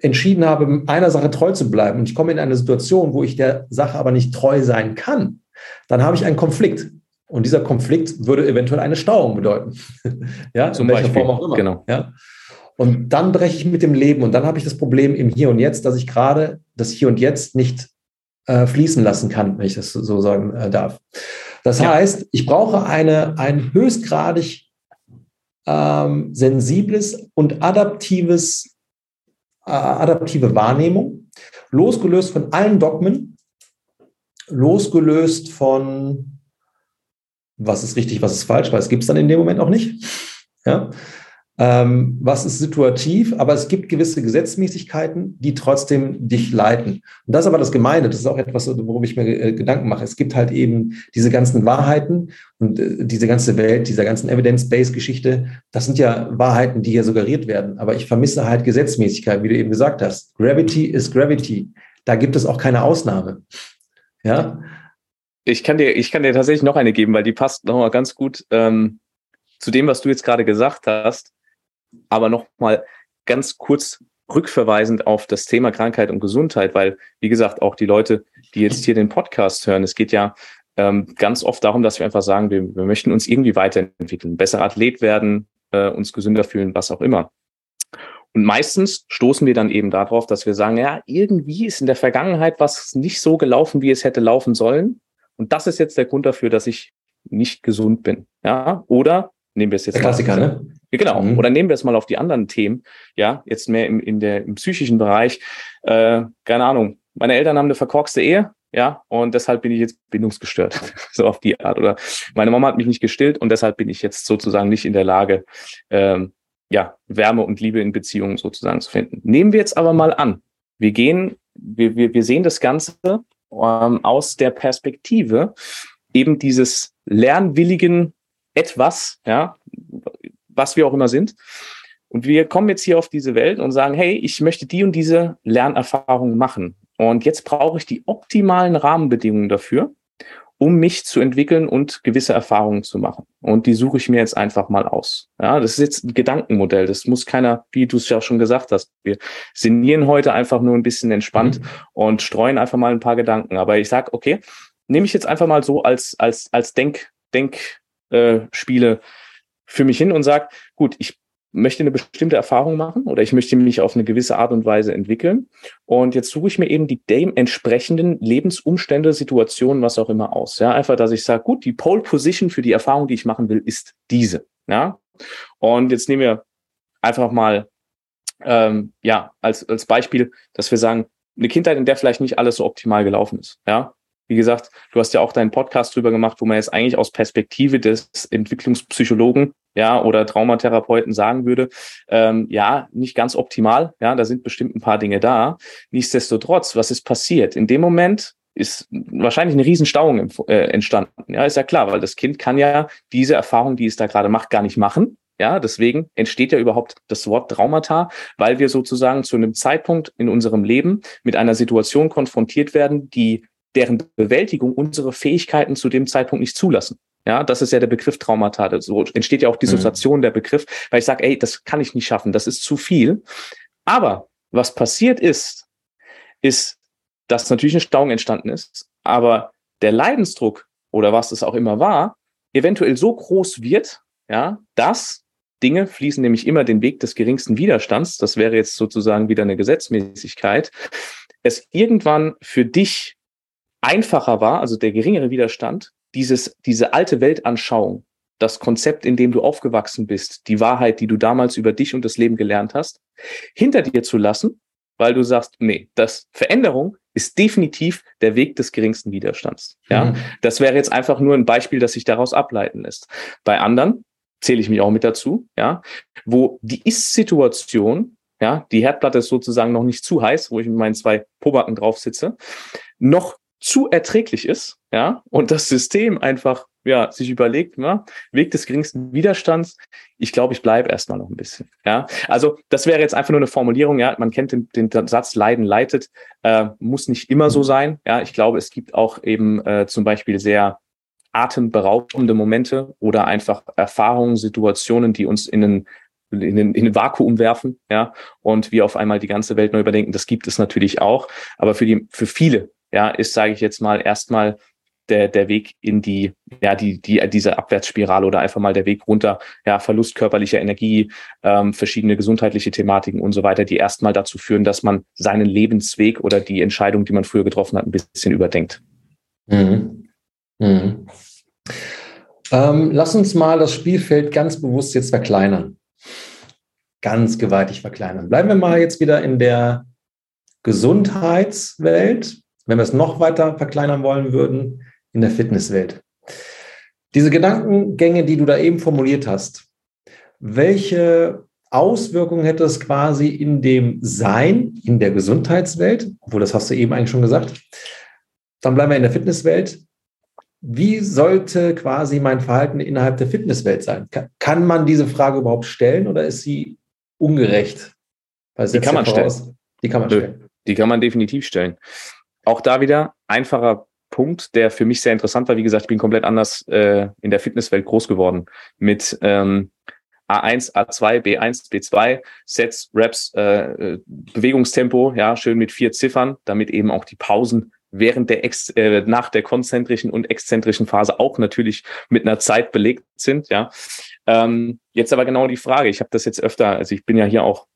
entschieden habe, einer Sache treu zu bleiben und ich komme in eine Situation, wo ich der Sache aber nicht treu sein kann, dann habe ich einen Konflikt. Und dieser Konflikt würde eventuell eine Stauung bedeuten. <laughs> ja, Zum in welcher Beispiel. Form auch immer. Genau. Ja. Und dann breche ich mit dem Leben und dann habe ich das Problem im Hier und Jetzt, dass ich gerade das Hier und Jetzt nicht äh, fließen lassen kann, wenn ich das so sagen äh, darf. Das ja. heißt, ich brauche eine, ein höchstgradig ähm, sensibles und adaptives, adaptive Wahrnehmung, losgelöst von allen Dogmen, losgelöst von was ist richtig, was ist falsch, weil es gibt es dann in dem Moment auch nicht. Ja? Ähm, was ist situativ, aber es gibt gewisse Gesetzmäßigkeiten, die trotzdem dich leiten. Und das ist aber das Gemeine, das ist auch etwas, worüber ich mir äh, Gedanken mache. Es gibt halt eben diese ganzen Wahrheiten und äh, diese ganze Welt, dieser ganzen Evidence-Based-Geschichte, das sind ja Wahrheiten, die hier suggeriert werden. Aber ich vermisse halt Gesetzmäßigkeit, wie du eben gesagt hast. Gravity is Gravity. Da gibt es auch keine Ausnahme. Ja. Ich kann dir, ich kann dir tatsächlich noch eine geben, weil die passt nochmal ganz gut ähm, zu dem, was du jetzt gerade gesagt hast aber nochmal ganz kurz rückverweisend auf das Thema Krankheit und Gesundheit, weil, wie gesagt, auch die Leute, die jetzt hier den Podcast hören, es geht ja ähm, ganz oft darum, dass wir einfach sagen, wir, wir möchten uns irgendwie weiterentwickeln, besser Athlet werden, äh, uns gesünder fühlen, was auch immer. Und meistens stoßen wir dann eben darauf, dass wir sagen, ja, irgendwie ist in der Vergangenheit was nicht so gelaufen, wie es hätte laufen sollen. Und das ist jetzt der Grund dafür, dass ich nicht gesund bin. Ja, oder nehmen wir es jetzt. Der Klassiker, ne? Ja, genau. Mhm. Oder nehmen wir es mal auf die anderen Themen. Ja, jetzt mehr im, in der, im psychischen Bereich. Äh, keine Ahnung. Meine Eltern haben eine verkorkste Ehe. Ja, und deshalb bin ich jetzt bindungsgestört. <laughs> so auf die Art. Oder meine Mama hat mich nicht gestillt und deshalb bin ich jetzt sozusagen nicht in der Lage, ähm, ja, Wärme und Liebe in Beziehungen sozusagen zu finden. Nehmen wir jetzt aber mal an, wir gehen, wir, wir, wir sehen das Ganze ähm, aus der Perspektive eben dieses lernwilligen etwas, ja, was wir auch immer sind. Und wir kommen jetzt hier auf diese Welt und sagen, hey, ich möchte die und diese Lernerfahrung machen. Und jetzt brauche ich die optimalen Rahmenbedingungen dafür, um mich zu entwickeln und gewisse Erfahrungen zu machen. Und die suche ich mir jetzt einfach mal aus. Ja, das ist jetzt ein Gedankenmodell. Das muss keiner, wie du es ja auch schon gesagt hast. Wir sinnieren heute einfach nur ein bisschen entspannt mhm. und streuen einfach mal ein paar Gedanken. Aber ich sage, okay, nehme ich jetzt einfach mal so als, als, als Denk, Denkspiele äh, für mich hin und sage, gut, ich möchte eine bestimmte Erfahrung machen oder ich möchte mich auf eine gewisse Art und Weise entwickeln. Und jetzt suche ich mir eben die dem entsprechenden Lebensumstände, Situationen, was auch immer aus. Ja, einfach, dass ich sage, gut, die Pole Position für die Erfahrung, die ich machen will, ist diese. Ja, und jetzt nehmen wir einfach mal, ähm, ja, als, als Beispiel, dass wir sagen, eine Kindheit, in der vielleicht nicht alles so optimal gelaufen ist. Ja, wie gesagt, du hast ja auch deinen Podcast drüber gemacht, wo man jetzt eigentlich aus Perspektive des Entwicklungspsychologen ja oder Traumatherapeuten sagen würde, ähm, ja, nicht ganz optimal, ja, da sind bestimmt ein paar Dinge da. Nichtsdestotrotz, was ist passiert? In dem Moment ist wahrscheinlich eine Riesenstauung äh, entstanden. Ja, ist ja klar, weil das Kind kann ja diese Erfahrung, die es da gerade macht, gar nicht machen, Ja, deswegen entsteht ja überhaupt das Wort Traumata, weil wir sozusagen zu einem Zeitpunkt in unserem Leben mit einer Situation konfrontiert werden, die deren Bewältigung unsere Fähigkeiten zu dem Zeitpunkt nicht zulassen. Ja, das ist ja der Begriff Traumata. So entsteht ja auch Dissoziation mhm. der Begriff, weil ich sage, ey, das kann ich nicht schaffen, das ist zu viel. Aber was passiert ist, ist, dass natürlich eine Stauung entstanden ist, aber der Leidensdruck oder was es auch immer war, eventuell so groß wird, ja, dass Dinge fließen nämlich immer den Weg des geringsten Widerstands. Das wäre jetzt sozusagen wieder eine Gesetzmäßigkeit. Es irgendwann für dich einfacher war, also der geringere Widerstand, dieses, diese alte Weltanschauung, das Konzept, in dem du aufgewachsen bist, die Wahrheit, die du damals über dich und das Leben gelernt hast, hinter dir zu lassen, weil du sagst, nee, das Veränderung ist definitiv der Weg des geringsten Widerstands. Ja, mhm. das wäre jetzt einfach nur ein Beispiel, das sich daraus ableiten lässt. Bei anderen zähle ich mich auch mit dazu, ja, wo die Ist-Situation, ja, die Herdplatte ist sozusagen noch nicht zu heiß, wo ich mit meinen zwei Pobacken drauf sitze, noch zu erträglich ist, ja, und das System einfach, ja, sich überlegt, ja, Weg des geringsten Widerstands, ich glaube, ich bleibe erstmal noch ein bisschen, ja. Also, das wäre jetzt einfach nur eine Formulierung, ja, man kennt den, den Satz Leiden leitet, äh, muss nicht immer so sein, ja, ich glaube, es gibt auch eben äh, zum Beispiel sehr atemberaubende Momente oder einfach Erfahrungen, Situationen, die uns in einen in den, in den Vakuum werfen, ja, und wir auf einmal die ganze Welt neu überdenken. Das gibt es natürlich auch, aber für die, für viele, ja, ist, sage ich jetzt mal, erstmal der, der Weg in die, ja, die, die, diese Abwärtsspirale oder einfach mal der Weg runter, ja, Verlust körperlicher Energie, ähm, verschiedene gesundheitliche Thematiken und so weiter, die erstmal dazu führen, dass man seinen Lebensweg oder die Entscheidung, die man früher getroffen hat, ein bisschen überdenkt. Mhm. Mhm. Ähm, lass uns mal das Spielfeld ganz bewusst jetzt verkleinern. Ganz gewaltig verkleinern. Bleiben wir mal jetzt wieder in der Gesundheitswelt. Wenn wir es noch weiter verkleinern wollen würden, in der Fitnesswelt. Diese Gedankengänge, die du da eben formuliert hast, welche Auswirkungen hätte es quasi in dem Sein, in der Gesundheitswelt, obwohl das hast du eben eigentlich schon gesagt. Dann bleiben wir in der Fitnesswelt. Wie sollte quasi mein Verhalten innerhalb der Fitnesswelt sein? Kann man diese Frage überhaupt stellen oder ist sie ungerecht? Die kann man stellen. Die kann man stellen. Die kann man definitiv stellen. Auch da wieder einfacher Punkt, der für mich sehr interessant war. Wie gesagt, ich bin komplett anders äh, in der Fitnesswelt groß geworden mit ähm, A1, A2, B1, B2, Sets, Reps, äh, Bewegungstempo, ja, schön mit vier Ziffern, damit eben auch die Pausen während der Ex äh, nach der konzentrischen und exzentrischen Phase auch natürlich mit einer Zeit belegt sind. Ja, ähm, jetzt aber genau die Frage. Ich habe das jetzt öfter, also ich bin ja hier auch äh,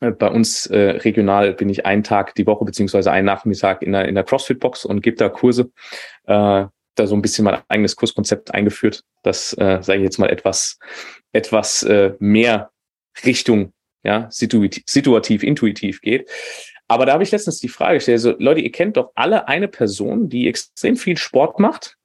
bei uns äh, regional bin ich einen Tag die Woche beziehungsweise einen Nachmittag in der, in der CrossFit-Box und gebe da Kurse. Äh, da so ein bisschen mein eigenes Kurskonzept eingeführt, das, äh, sage ich jetzt mal, etwas, etwas äh, mehr Richtung ja, situativ, situativ, intuitiv geht. Aber da habe ich letztens die Frage gestellt, also Leute, ihr kennt doch alle eine Person, die extrem viel Sport macht,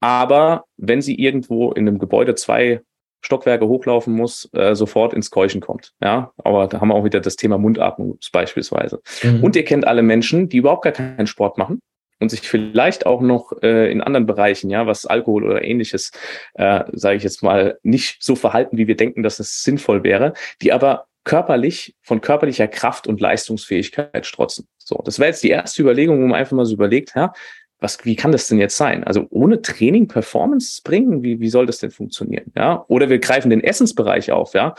aber wenn sie irgendwo in einem Gebäude zwei Stockwerke hochlaufen muss, äh, sofort ins Keuchen kommt. Ja, aber da haben wir auch wieder das Thema Mundatmung beispielsweise. Mhm. Und ihr kennt alle Menschen, die überhaupt gar keinen Sport machen und sich vielleicht auch noch äh, in anderen Bereichen, ja, was Alkohol oder ähnliches, äh, sage ich jetzt mal, nicht so verhalten, wie wir denken, dass es sinnvoll wäre, die aber körperlich von körperlicher Kraft und Leistungsfähigkeit strotzen. So, das wäre jetzt die erste Überlegung, wo man einfach mal so überlegt, ja, was, wie kann das denn jetzt sein? Also ohne Training Performance bringen, wie, wie soll das denn funktionieren? Ja, oder wir greifen den Essensbereich auf, ja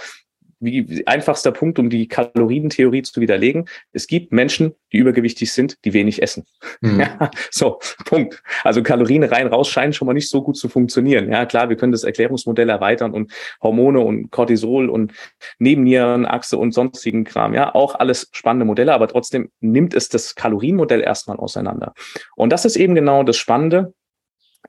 wie einfachster Punkt, um die Kalorientheorie zu widerlegen. Es gibt Menschen, die übergewichtig sind, die wenig essen. Mhm. <laughs> Ja, so, Punkt. Also Kalorien rein, raus scheinen schon mal nicht so gut zu funktionieren. Ja, klar, wir können das Erklärungsmodell erweitern und Hormone und Cortisol und Nebennierenachse und sonstigen Kram. Ja, auch alles spannende Modelle, aber trotzdem nimmt es das Kalorienmodell erstmal auseinander. Und das ist eben genau das Spannende,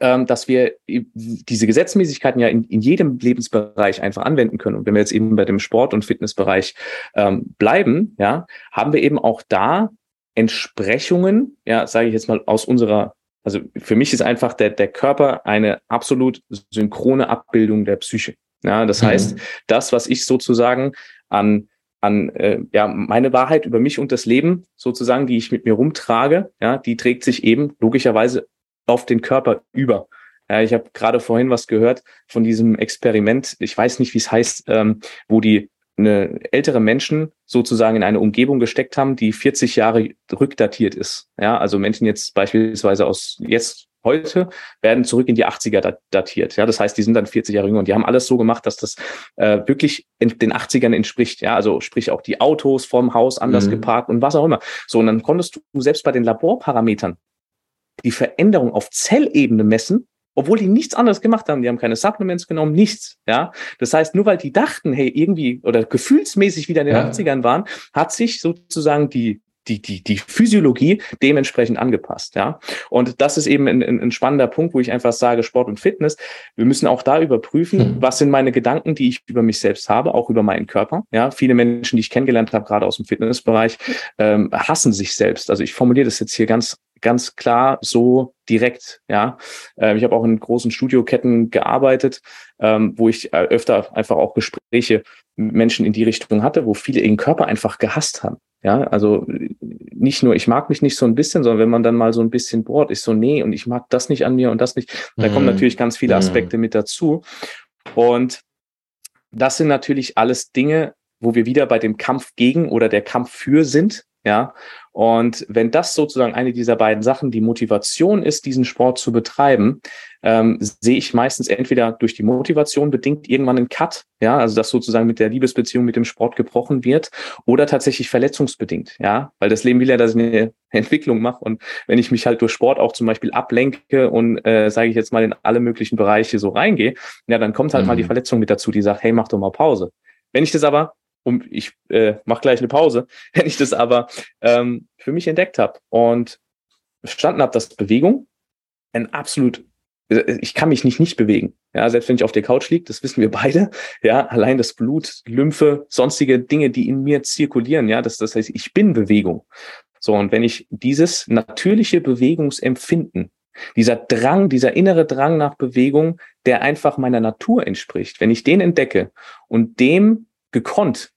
dass wir diese Gesetzmäßigkeiten ja in, in jedem Lebensbereich einfach anwenden können. Und wenn wir jetzt eben bei dem Sport- und Fitnessbereich ähm, bleiben, ja, haben wir eben auch da Entsprechungen, ja, sage ich jetzt mal aus unserer, also für mich ist einfach der, der Körper eine absolut synchrone Abbildung der Psyche. Ja, das mhm. heißt, das, was ich sozusagen an an äh, ja meine Wahrheit über mich und das Leben sozusagen, die ich mit mir rumtrage, ja, die trägt sich eben logischerweise auf den Körper über. Ja, ich habe gerade vorhin was gehört von diesem Experiment. Ich weiß nicht, wie es heißt, ähm, wo die eine ältere Menschen sozusagen in eine Umgebung gesteckt haben, die 40 Jahre rückdatiert ist. Ja, also Menschen jetzt beispielsweise aus jetzt heute werden zurück in die 80er datiert. Ja, das heißt, die sind dann 40 Jahre jünger und die haben alles so gemacht, dass das äh, wirklich den 80ern entspricht. Ja, also sprich auch die Autos vorm Haus anders mhm. geparkt und was auch immer. So, und dann konntest du selbst bei den Laborparametern die Veränderung auf Zellebene messen, obwohl die nichts anderes gemacht haben. Die haben keine Supplements genommen, nichts. Ja, das heißt, nur weil die dachten, hey, irgendwie oder gefühlsmäßig wieder in den ja. 80ern waren, hat sich sozusagen die die, die, die Physiologie dementsprechend angepasst. Ja? Und das ist eben ein, ein, spannender Punkt, wo ich einfach sage, Sport und Fitness, wir müssen auch da überprüfen, mhm. was sind meine Gedanken, die ich über mich selbst habe, auch über meinen Körper. Ja? Viele Menschen, die ich kennengelernt habe, gerade aus dem Fitnessbereich, ähm, hassen sich selbst. Also ich formuliere das jetzt hier ganz ganz klar so direkt. Ja, ähm, ich habe auch in großen Studioketten gearbeitet, ähm, wo ich äh, öfter einfach auch Gespräche mit Menschen in die Richtung hatte, wo viele ihren Körper einfach gehasst haben. Ja, also nicht nur, ich mag mich nicht so ein bisschen, sondern wenn man dann mal so ein bisschen bohrt, ist so, nee, und ich mag das nicht an mir und das nicht. Da mhm. kommen natürlich ganz viele mhm. Aspekte mhm. mit dazu. Und das sind natürlich alles Dinge, wo wir wieder bei dem Kampf gegen oder der Kampf für sind. Ja, und wenn das sozusagen eine dieser beiden Sachen die Motivation ist, diesen Sport zu betreiben, ähm, sehe ich meistens entweder durch die Motivation bedingt irgendwann einen Cut, ja, also dass sozusagen mit der Liebesbeziehung mit dem Sport gebrochen wird, oder tatsächlich verletzungsbedingt, ja, weil das Leben will ja, dass ich eine <laughs> Entwicklung mache und wenn ich mich halt durch Sport auch zum Beispiel ablenke und äh, sage ich jetzt mal in alle möglichen Bereiche so reingehe, ja, dann kommt halt mhm. mal die mhm. Verletzung mit dazu, die sagt, hey, mach doch mal Pause. Wenn ich das aber und ich äh, mache gleich eine Pause, <laughs> wenn ich das aber ähm, für mich entdeckt habe und verstanden habe, dass Bewegung ein absolut äh, ich kann mich nicht nicht bewegen. Ja, selbst wenn ich auf der Couch liege, das wissen wir beide. <laughs> Ja, allein das Blut, Lymphe, sonstige Dinge, die in mir zirkulieren. Ja, das, das heißt, ich bin Bewegung. So, und wenn ich dieses natürliche Bewegungsempfinden, dieser Drang, dieser innere Drang nach Bewegung, der einfach meiner Natur entspricht, wenn ich den entdecke und dem gekonnt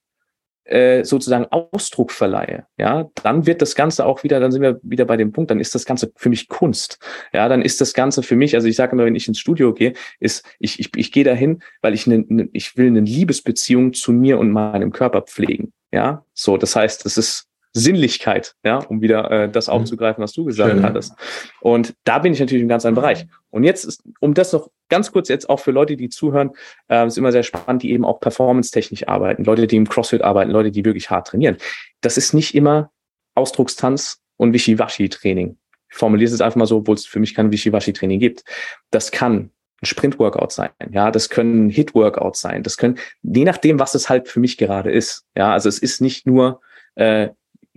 äh, sozusagen Ausdruck verleihe, ja, dann wird das Ganze auch wieder, dann sind wir wieder bei dem Punkt, dann ist das Ganze für mich Kunst. Ja, dann ist das Ganze für mich, also ich sage immer, wenn ich ins Studio gehe, ist, ich, ich, ich gehe dahin, weil ich eine, ne, ich will eine Liebesbeziehung zu mir und meinem Körper pflegen. Ja, so, das heißt, es ist Sinnlichkeit, ja, um wieder äh, das mhm. aufzugreifen, was du gesagt Schön, hattest. Und da bin ich natürlich im ganz anderen Bereich. Und jetzt ist, um das noch ganz kurz jetzt auch für Leute, die zuhören, äh, ist immer sehr spannend, die eben auch performance-technisch arbeiten, Leute, die im CrossFit arbeiten, Leute, die wirklich hart trainieren. Das ist nicht immer Ausdruckstanz und Wischiwaschi-Training. Ich formuliere es jetzt einfach mal so, obwohl es für mich kein Wischiwaschi-Training gibt. Das kann ein Sprint-Workout sein, ja, das können Hit-Workouts sein, das können, je nachdem, was es halt für mich gerade ist, ja, also es ist nicht nur äh,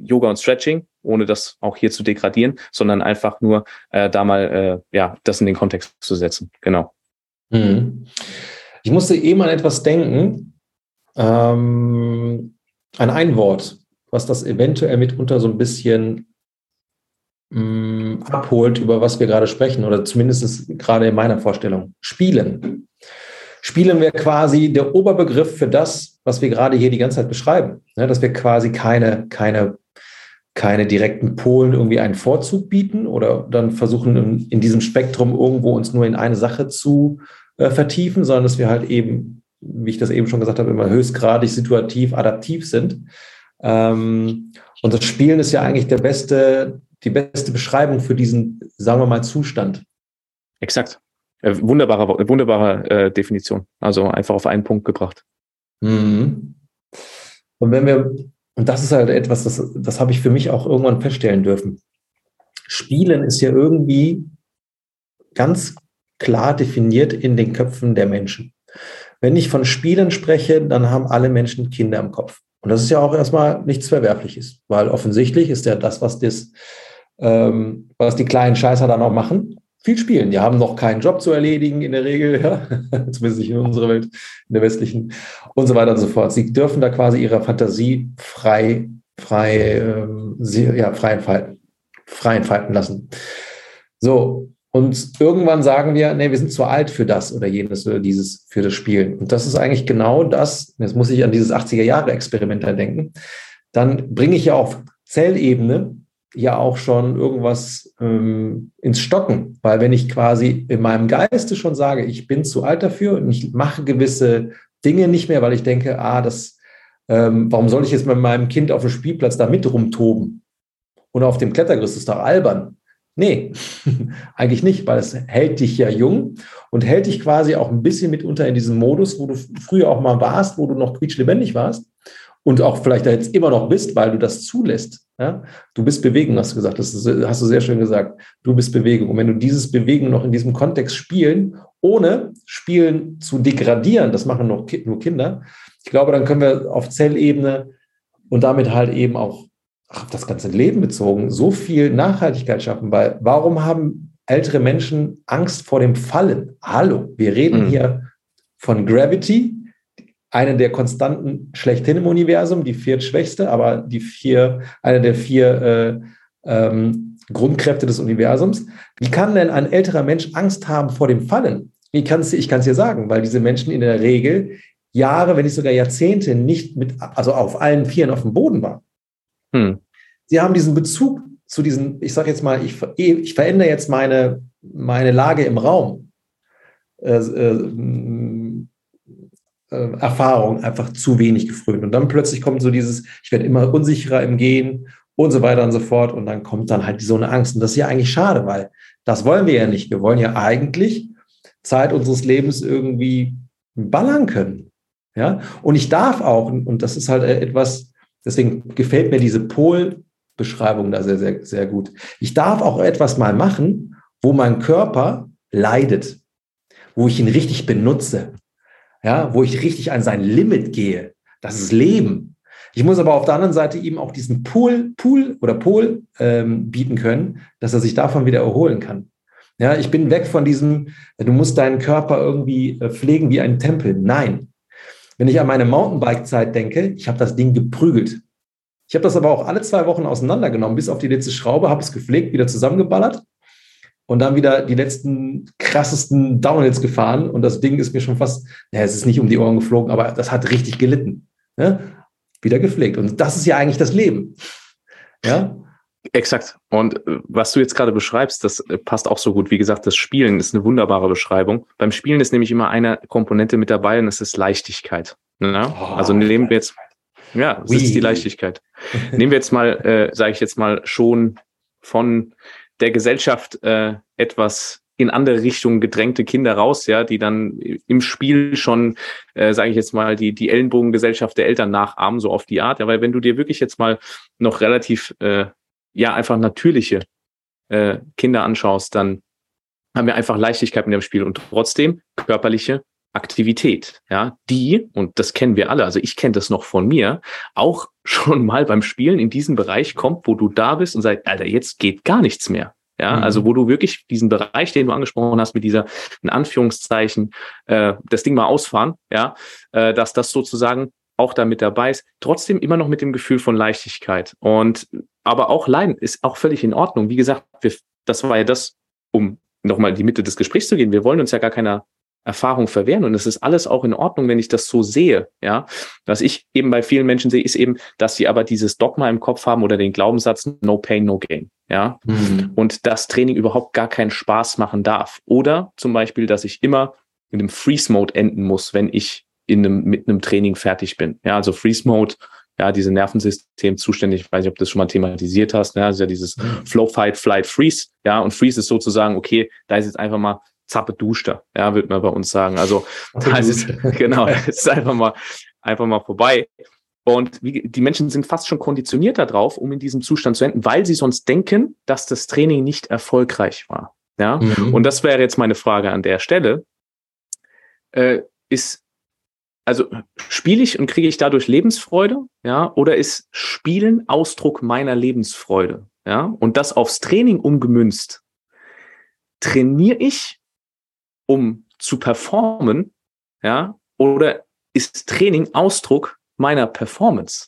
Yoga und Stretching, ohne das auch hier zu degradieren, sondern einfach nur äh, da mal äh, ja das in den Kontext zu setzen. Genau. Mhm. Ich musste eben an etwas denken, ähm, an ein Wort, was das eventuell mitunter so ein bisschen mh, mm, abholt, über was wir gerade sprechen, oder zumindest gerade in meiner Vorstellung. Spielen. Spielen wir quasi der Oberbegriff für das, was wir gerade hier die ganze Zeit beschreiben. Ja, dass wir quasi keine, keine keine direkten Polen irgendwie einen Vorzug bieten oder dann versuchen in, in diesem Spektrum irgendwo uns nur in eine Sache zu äh, vertiefen, sondern dass wir halt eben, wie ich das eben schon gesagt habe, immer höchstgradig situativ adaptiv sind. Ähm, und das Spielen ist ja eigentlich der beste, die beste Beschreibung für diesen, sagen wir mal, Zustand. Exakt. Äh, wunderbare, wunderbare äh, Definition. Also einfach auf einen Punkt gebracht. Mhm. Und wenn wir und das ist halt etwas, das, das habe ich für mich auch irgendwann feststellen dürfen. Spielen ist ja irgendwie ganz klar definiert in den Köpfen der Menschen. Wenn ich von Spielen spreche, dann haben alle Menschen Kinder im Kopf. Und das ist ja auch erstmal nichts Verwerfliches, weil offensichtlich ist ja das, was, das, ähm, was die kleinen Scheißer dann auch machen, viel spielen. Die haben noch keinen Job zu erledigen in der Regel, ja? <laughs> zumindest nicht in unserer Welt, in der westlichen und so weiter und so fort. Sie dürfen da quasi ihre Fantasie frei, frei, ähm, ja, frei entfalten, frei entfalten lassen. So. Und irgendwann sagen wir, nee, wir sind zu alt für das oder jenes oder dieses, für das Spielen. Und das ist eigentlich genau das, jetzt muss ich an dieses 80er Jahre Experiment denken. Dann bringe ich ja auf Zellebene ja auch schon irgendwas ähm, ins Stocken, weil wenn ich quasi in meinem Geiste schon sage, ich bin zu alt dafür und ich mache gewisse Dinge nicht mehr, weil ich denke, ah, das, ähm, warum soll ich jetzt mit meinem Kind auf dem Spielplatz da mit rumtoben? Oder auf dem Klettergerüst ist doch albern. Nee, <laughs> eigentlich nicht, weil es hält dich ja jung und hält dich quasi auch ein bisschen mitunter in diesem Modus, wo du früher auch mal warst, wo du noch quietschlebendig warst und auch vielleicht da jetzt immer noch bist, weil du das zulässt. Ja? Du bist Bewegung, hast du gesagt. Das ist, hast du sehr schön gesagt. Du bist Bewegung. Und wenn du dieses Bewegen noch in diesem Kontext spielen, ohne Spielen zu degradieren, das machen noch nur Kinder, ich glaube, dann können wir auf Zellebene und damit halt eben auch auf das ganze Leben bezogen so viel Nachhaltigkeit schaffen, weil warum haben ältere Menschen Angst vor dem Fallen? Hallo, wir reden mhm. hier von Gravity, eine der Konstanten schlechthin im Universum, die viertschwächste, aber die vier, eine der vier äh, ähm, Grundkräfte des Universums. Wie kann denn ein älterer Mensch Angst haben vor dem Fallen? Ich kann es dir sagen, weil diese Menschen in der Regel Jahre, wenn nicht sogar Jahrzehnte nicht mit, also auf allen Vieren auf dem Boden waren. Hm. Sie haben diesen Bezug zu diesen, ich sage jetzt mal, ich, ich verändere jetzt meine, meine Lage im Raum. Äh, äh, äh, Erfahrung einfach zu wenig gefrönt. Und dann plötzlich kommt so dieses, ich werde immer unsicherer im Gehen und so weiter und so fort. Und dann kommt dann halt so eine Angst. Und das ist ja eigentlich schade, weil das wollen wir ja nicht. Wir wollen ja eigentlich Zeit unseres Lebens irgendwie ballern können. Ja, und ich darf auch, und das ist halt etwas, deswegen gefällt mir diese Pol-Beschreibung da sehr, sehr, sehr gut. Ich darf auch etwas mal machen, wo mein Körper leidet, wo ich ihn richtig benutze, ja, wo ich richtig an sein Limit gehe. Das ist Leben. Ich muss aber auf der anderen Seite ihm auch diesen Pool, Pool oder Pol ähm, bieten können, dass er sich davon wieder erholen kann. Ja, ich bin weg von diesem, du musst deinen Körper irgendwie äh, pflegen wie ein Tempel. Nein. Wenn ich an meine Mountainbike-Zeit denke, ich habe das Ding geprügelt. Ich habe das aber auch alle zwei Wochen auseinandergenommen, bis auf die letzte Schraube, habe es gepflegt, wieder zusammengeballert und dann wieder die letzten krassesten Downhills gefahren und das Ding ist mir schon fast, naja, es ist nicht um die Ohren geflogen, aber das hat richtig gelitten. Ne? Wieder gepflegt. Und das ist ja eigentlich das Leben. Ja. Exakt. Und äh, was du jetzt gerade beschreibst, das äh, passt auch so gut. Wie gesagt, das Spielen ist eine wunderbare Beschreibung. Beim Spielen ist nämlich immer eine Komponente mit dabei und es ist Leichtigkeit. Ne? Oh, also nehmen wir jetzt, ja, es ist die Leichtigkeit. <laughs> nehmen wir jetzt mal, äh, sage ich jetzt mal, schon von der Gesellschaft äh, etwas in andere Richtungen gedrängte Kinder raus, ja, die dann im Spiel schon, äh, sage ich jetzt mal, die die Ellenbogengesellschaft der Eltern nachahmen, so auf die Art. Ja, weil wenn du dir wirklich jetzt mal noch relativ, äh, ja, einfach natürliche äh, Kinder anschaust, dann haben wir einfach Leichtigkeit in dem Spiel und trotzdem körperliche Aktivität, ja, die, und das kennen wir alle, also ich kenne das noch von mir, auch <laughs> schon mal beim Spielen in diesen Bereich kommt, wo du da bist und sagst, Alter, jetzt geht gar nichts mehr. Ja, mhm. also wo du wirklich diesen Bereich, den du angesprochen hast, mit dieser, in Anführungszeichen, äh, das Ding mal ausfahren, ja, äh, dass das sozusagen auch da mit dabei ist, trotzdem immer noch mit dem Gefühl von Leichtigkeit. Und aber auch Leiden ist auch völlig in Ordnung. Wie gesagt, wir, das war ja das, um nochmal in die Mitte des Gesprächs zu gehen. Wir wollen uns ja gar keiner Erfahrung verwehren. Und es ist alles auch in Ordnung, wenn ich das so sehe. Ja, was ich eben bei vielen Menschen sehe, ist eben, dass sie aber dieses Dogma im Kopf haben oder den Glaubenssatz No Pain, No Gain. Ja, mhm. und das Training überhaupt gar keinen Spaß machen darf. Oder zum Beispiel, dass ich immer in einem Freeze Mode enden muss, wenn ich in einem, mit einem Training fertig bin. Ja, also Freeze Mode ja, diese Nervensystem zuständig. Ich weiß nicht, ob du das schon mal thematisiert hast. Ne? Also ja dieses mhm. Flow, Fight, Flight, Freeze. Ja, und Freeze ist sozusagen, okay, da ist jetzt einfach mal Zappe duschte, ja, wird man bei uns sagen. Also das <laughs> ist, <laughs> genau, es ist einfach mal, einfach mal vorbei. Und wie, die Menschen sind fast schon konditioniert darauf, um in diesem Zustand zu enden, weil sie sonst denken, dass das Training nicht erfolgreich war. Ja, mhm. und das wäre jetzt meine Frage an der Stelle. Äh, ist, also spiele ich und kriege ich dadurch Lebensfreude? Ja, oder ist Spielen Ausdruck meiner Lebensfreude? Ja, und das aufs Training umgemünzt. Trainiere ich um zu performen, ja, oder ist Training Ausdruck meiner Performance?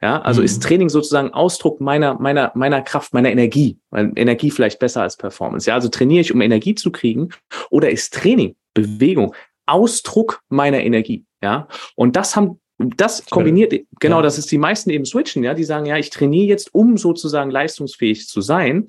Ja, also mhm. ist Training sozusagen Ausdruck meiner, meiner, meiner Kraft, meiner Energie, weil Energie vielleicht besser als Performance. Ja, also trainiere ich, um Energie zu kriegen, oder ist Training, Bewegung, Ausdruck meiner Energie? Ja, und das haben das kombiniert, genau, ja. das ist die meisten eben switchen, ja, die sagen, ja, ich trainiere jetzt, um sozusagen leistungsfähig zu sein.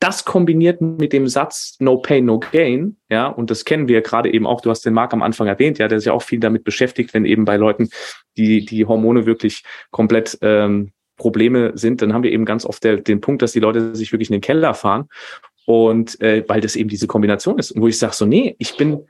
Das kombiniert mit dem Satz No Pain, No Gain, ja, und das kennen wir gerade eben auch, du hast den Marc am Anfang erwähnt, ja, der sich ja auch viel damit beschäftigt, wenn eben bei Leuten die, die Hormone wirklich komplett ähm, Probleme sind, dann haben wir eben ganz oft der, den Punkt, dass die Leute sich wirklich in den Keller fahren und äh, weil das eben diese Kombination ist. Wo ich sage so, nee, ich bin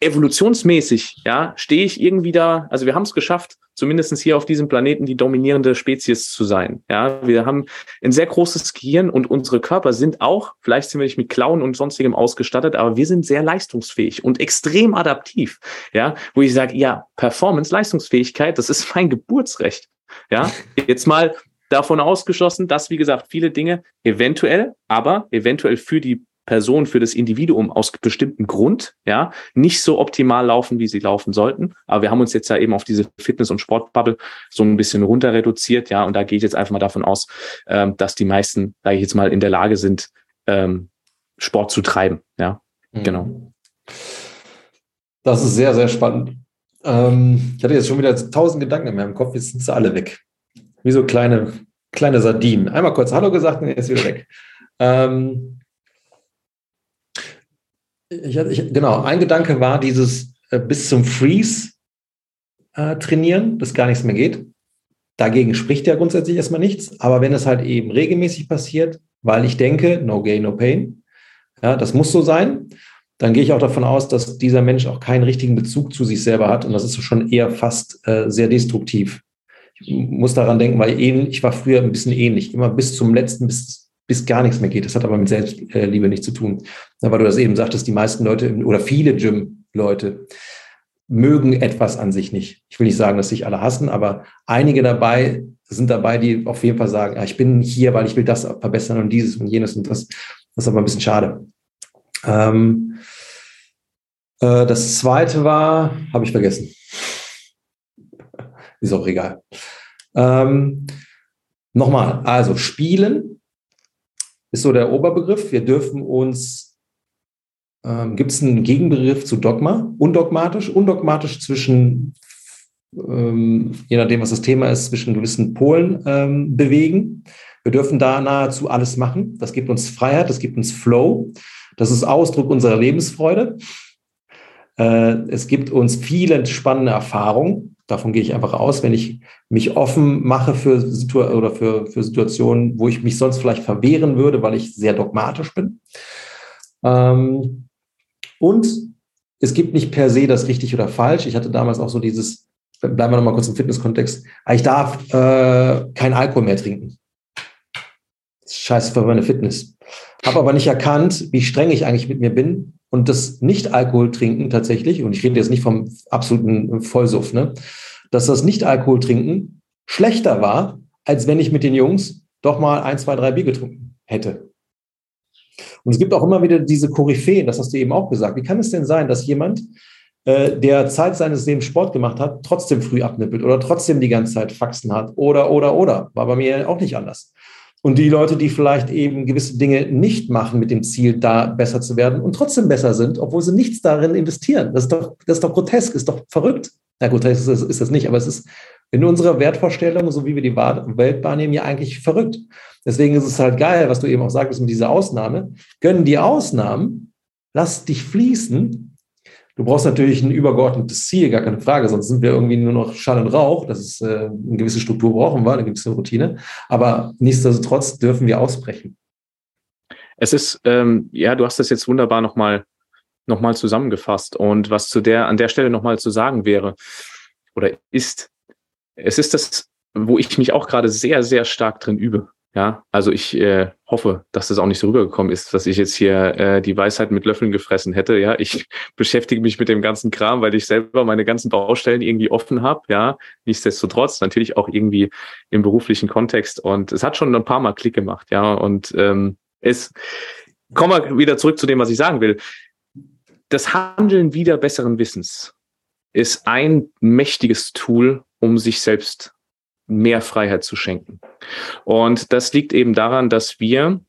evolutionsmäßig, ja, stehe ich irgendwie da, also wir haben es geschafft, zumindestens hier auf diesem Planeten die dominierende Spezies zu sein. Ja, wir haben ein sehr großes Gehirn und unsere Körper sind auch, vielleicht sind wir nicht mit Klauen und sonstigem ausgestattet, aber wir sind sehr leistungsfähig und extrem adaptiv. Ja, wo ich sage, ja, Performance, Leistungsfähigkeit, das ist mein Geburtsrecht. Ja, <laughs> jetzt mal davon ausgeschlossen, dass, wie gesagt, viele Dinge eventuell, aber eventuell für die Person, für das Individuum aus bestimmten Grund, ja, nicht so optimal laufen, wie sie laufen sollten. Aber wir haben uns jetzt ja eben auf diese Fitness- und Sportbubble so ein bisschen runter reduziert, ja, und da gehe ich jetzt einfach mal davon aus, ähm, dass die meisten, sage ich jetzt mal, in der Lage sind, ähm, Sport zu treiben, ja, mhm. genau. Das ist sehr, sehr spannend. Ähm, ich hatte jetzt schon wieder tausend Gedanken in meinem Kopf, jetzt sind sie alle weg. Wie so kleine, kleine Sardinen. Einmal kurz Hallo gesagt und jetzt wieder weg. Ähm, ich, ich, genau, ein Gedanke war dieses äh, bis zum Freeze äh, trainieren, dass gar nichts mehr geht. Dagegen spricht ja grundsätzlich erstmal nichts. Aber wenn es halt eben regelmäßig passiert, weil ich denke, no gain, no pain, ja, das muss so sein, dann gehe ich auch davon aus, dass dieser Mensch auch keinen richtigen Bezug zu sich selber hat. Und das ist schon eher fast äh, sehr destruktiv. Ich muss daran denken, weil ich war früher ein bisschen ähnlich. Immer bis zum letzten, bis bis gar nichts mehr geht. Das hat aber mit Selbstliebe nichts zu tun. Weil du das eben sagtest, die meisten Leute oder viele Gym-Leute mögen etwas an sich nicht. Ich will nicht sagen, dass sich alle hassen, aber einige dabei sind dabei, die auf jeden Fall sagen, ja, ich bin hier, weil ich will das verbessern und dieses und jenes und das. Das ist aber ein bisschen schade. Ähm, äh, das zweite war, habe ich vergessen. <laughs> Ist auch egal. Ähm, Nochmal, also spielen ist so der Oberbegriff. Wir dürfen uns, ähm, gibt es einen Gegenbegriff zu Dogma? Undogmatisch? Undogmatisch zwischen, ähm, je nachdem, was das Thema ist, zwischen gewissen Polen ähm, bewegen. Wir dürfen da nahezu alles machen. Das gibt uns Freiheit, das gibt uns Flow. Das ist Ausdruck unserer Lebensfreude. Äh, es gibt uns viele spannende Erfahrungen. Davon gehe ich einfach aus, wenn ich mich offen mache für, Situ oder für, für Situationen, wo ich mich sonst vielleicht verwehren würde, weil ich sehr dogmatisch bin. Ähm, und es gibt nicht per se das richtig oder falsch. Ich hatte damals auch so dieses, bleiben wir nochmal kurz im Fitnesskontext, ich darf äh, kein Alkohol mehr trinken. Scheiße für meine Fitness. Habe aber nicht erkannt, wie streng ich eigentlich mit mir bin und das Nicht-Alkohol trinken tatsächlich, und ich rede jetzt nicht vom absoluten Vollsuff, ne, dass das Nicht-Alkohol trinken schlechter war, als wenn ich mit den Jungs doch mal ein, zwei, drei Bier getrunken hätte. Und es gibt auch immer wieder diese Koryphäen, das hast du eben auch gesagt. Wie kann es denn sein, dass jemand, äh, der Zeit seines Lebens Sport gemacht hat, trotzdem früh abnippelt oder trotzdem die ganze Zeit Faxen hat oder, oder, oder? War bei mir auch nicht anders. Und die Leute, die vielleicht eben gewisse Dinge nicht machen mit dem Ziel, da besser zu werden und trotzdem besser sind, obwohl sie nichts darin investieren. Das ist doch, das ist doch grotesk, ist doch verrückt. Na gut, ist, ist das nicht, aber es ist in unserer Wertvorstellung, so wie wir die Welt wahrnehmen, ja eigentlich verrückt. Deswegen ist es halt geil, was du eben auch sagtest mit dieser Ausnahme. Gönnen die Ausnahmen, lass dich fließen Du brauchst natürlich ein übergeordnetes Ziel, gar keine Frage, sonst sind wir irgendwie nur noch Schall und Rauch. Das ist äh, eine gewisse Struktur brauchen wir, eine Routine. Aber nichtsdestotrotz dürfen wir ausbrechen. Es ist, ähm, ja, du hast das jetzt wunderbar nochmal noch mal zusammengefasst. Und was zu der, an der Stelle nochmal zu sagen wäre oder ist, es ist das, wo ich mich auch gerade sehr, sehr stark drin übe. Ja, also ich äh, hoffe, dass das auch nicht so rübergekommen ist, dass ich jetzt hier äh, die Weisheit mit Löffeln gefressen hätte. Ja, ich <laughs> beschäftige mich mit dem ganzen Kram, weil ich selber meine ganzen Baustellen irgendwie offen habe. Ja, nichtsdestotrotz natürlich auch irgendwie im beruflichen Kontext. Und es hat schon ein paar Mal Klick gemacht. Ja, und ähm, es kommen wir wieder zurück zu dem, was ich sagen will. Das Handeln wieder besseren Wissens ist ein mächtiges Tool, um sich selbst mehr Freiheit zu schenken. Und das liegt eben daran, dass wir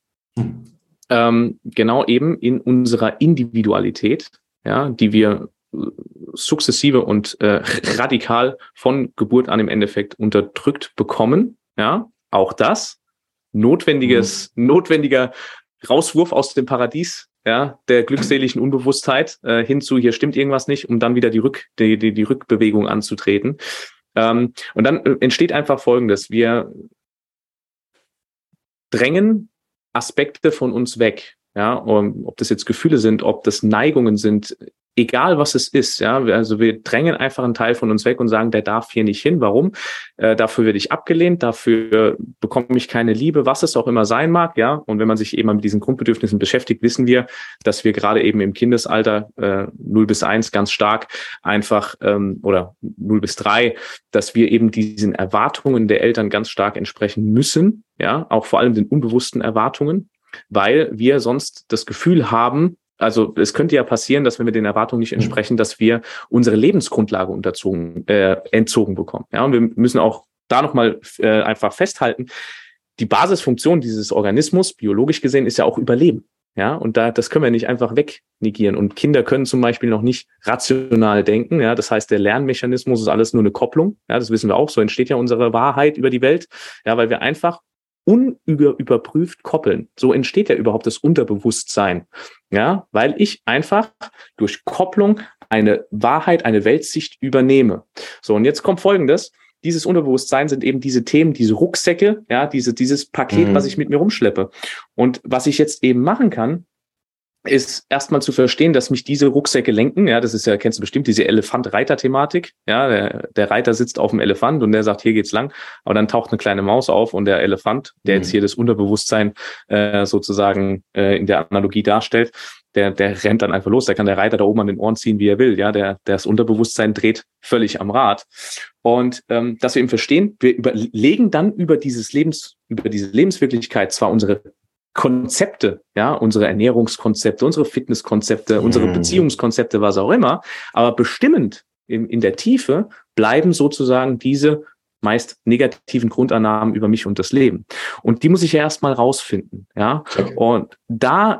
ähm, genau eben in unserer Individualität, ja, die wir sukzessive und äh, <laughs> radikal von Geburt an im Endeffekt unterdrückt bekommen. Ja, auch das notwendiges, mhm. notwendiger Rauswurf aus dem Paradies, ja, der glückseligen Unbewusstheit äh, hinzu, hier stimmt irgendwas nicht, um dann wieder die, Rück, die, die, die Rückbewegung anzutreten. Ähm, und dann äh, entsteht einfach Folgendes. Wir drängen Aspekte von uns weg. Ja, ob das jetzt Gefühle sind, ob das Neigungen sind, egal was es ist, ja, also wir drängen einfach einen Teil von uns weg und sagen, der darf hier nicht hin. Warum? Äh, dafür werde ich abgelehnt, dafür bekomme ich keine Liebe, was es auch immer sein mag, ja. Und wenn man sich eben mit diesen Grundbedürfnissen beschäftigt, wissen wir, dass wir gerade eben im Kindesalter äh, 0 bis 1 ganz stark einfach ähm, oder 0 bis 3, dass wir eben diesen Erwartungen der Eltern ganz stark entsprechen müssen, ja, auch vor allem den unbewussten Erwartungen, weil wir sonst das Gefühl haben, also es könnte ja passieren, dass wenn wir den Erwartungen nicht entsprechen, dass wir unsere Lebensgrundlage unterzogen, äh, entzogen bekommen. Ja, und wir müssen auch da nochmal äh, einfach festhalten, die Basisfunktion dieses Organismus, biologisch gesehen, ist ja auch Überleben. Ja, und da, das können wir nicht einfach wegnegieren. Und Kinder können zum Beispiel noch nicht rational denken. Ja, das heißt, der Lernmechanismus ist alles nur eine Kopplung. Ja, das wissen wir auch. So entsteht ja unsere Wahrheit über die Welt. Ja, weil wir einfach unüberprüft koppeln. So entsteht ja überhaupt das Unterbewusstsein. Ja, weil ich einfach durch Kopplung eine Wahrheit, eine Weltsicht übernehme. So, und jetzt kommt Folgendes. Dieses Unterbewusstsein sind eben diese Themen, diese Rucksäcke, ja, diese, dieses Paket, mhm. was ich mit mir rumschleppe. Und was ich jetzt eben machen kann, ist erstmal zu verstehen, dass mich diese Rucksäcke lenken. Ja, das ist ja, kennst du bestimmt, diese Elefant-Reiter-Thematik. Ja, der, der, Reiter sitzt auf dem Elefant und der sagt, hier geht's lang. Aber dann taucht eine kleine Maus auf und der Elefant, der mhm. jetzt hier das Unterbewusstsein äh, sozusagen äh, in der Analogie darstellt, der, der rennt dann einfach los. Da kann der Reiter da oben an den Ohren ziehen, wie er will. Ja, der, der das Unterbewusstsein dreht völlig am Rad. Und ähm, dass wir eben verstehen, wir überlegen dann über dieses Lebens, über diese Lebenswirklichkeit zwar unsere Konzepte, ja, unsere Ernährungskonzepte, unsere Fitnesskonzepte, unsere mhm. Beziehungskonzepte, was auch immer. Aber bestimmend in, in der Tiefe bleiben sozusagen diese meist negativen Grundannahmen über mich und das Leben. Und die muss ich ja erstmal rausfinden, ja. Okay. Und da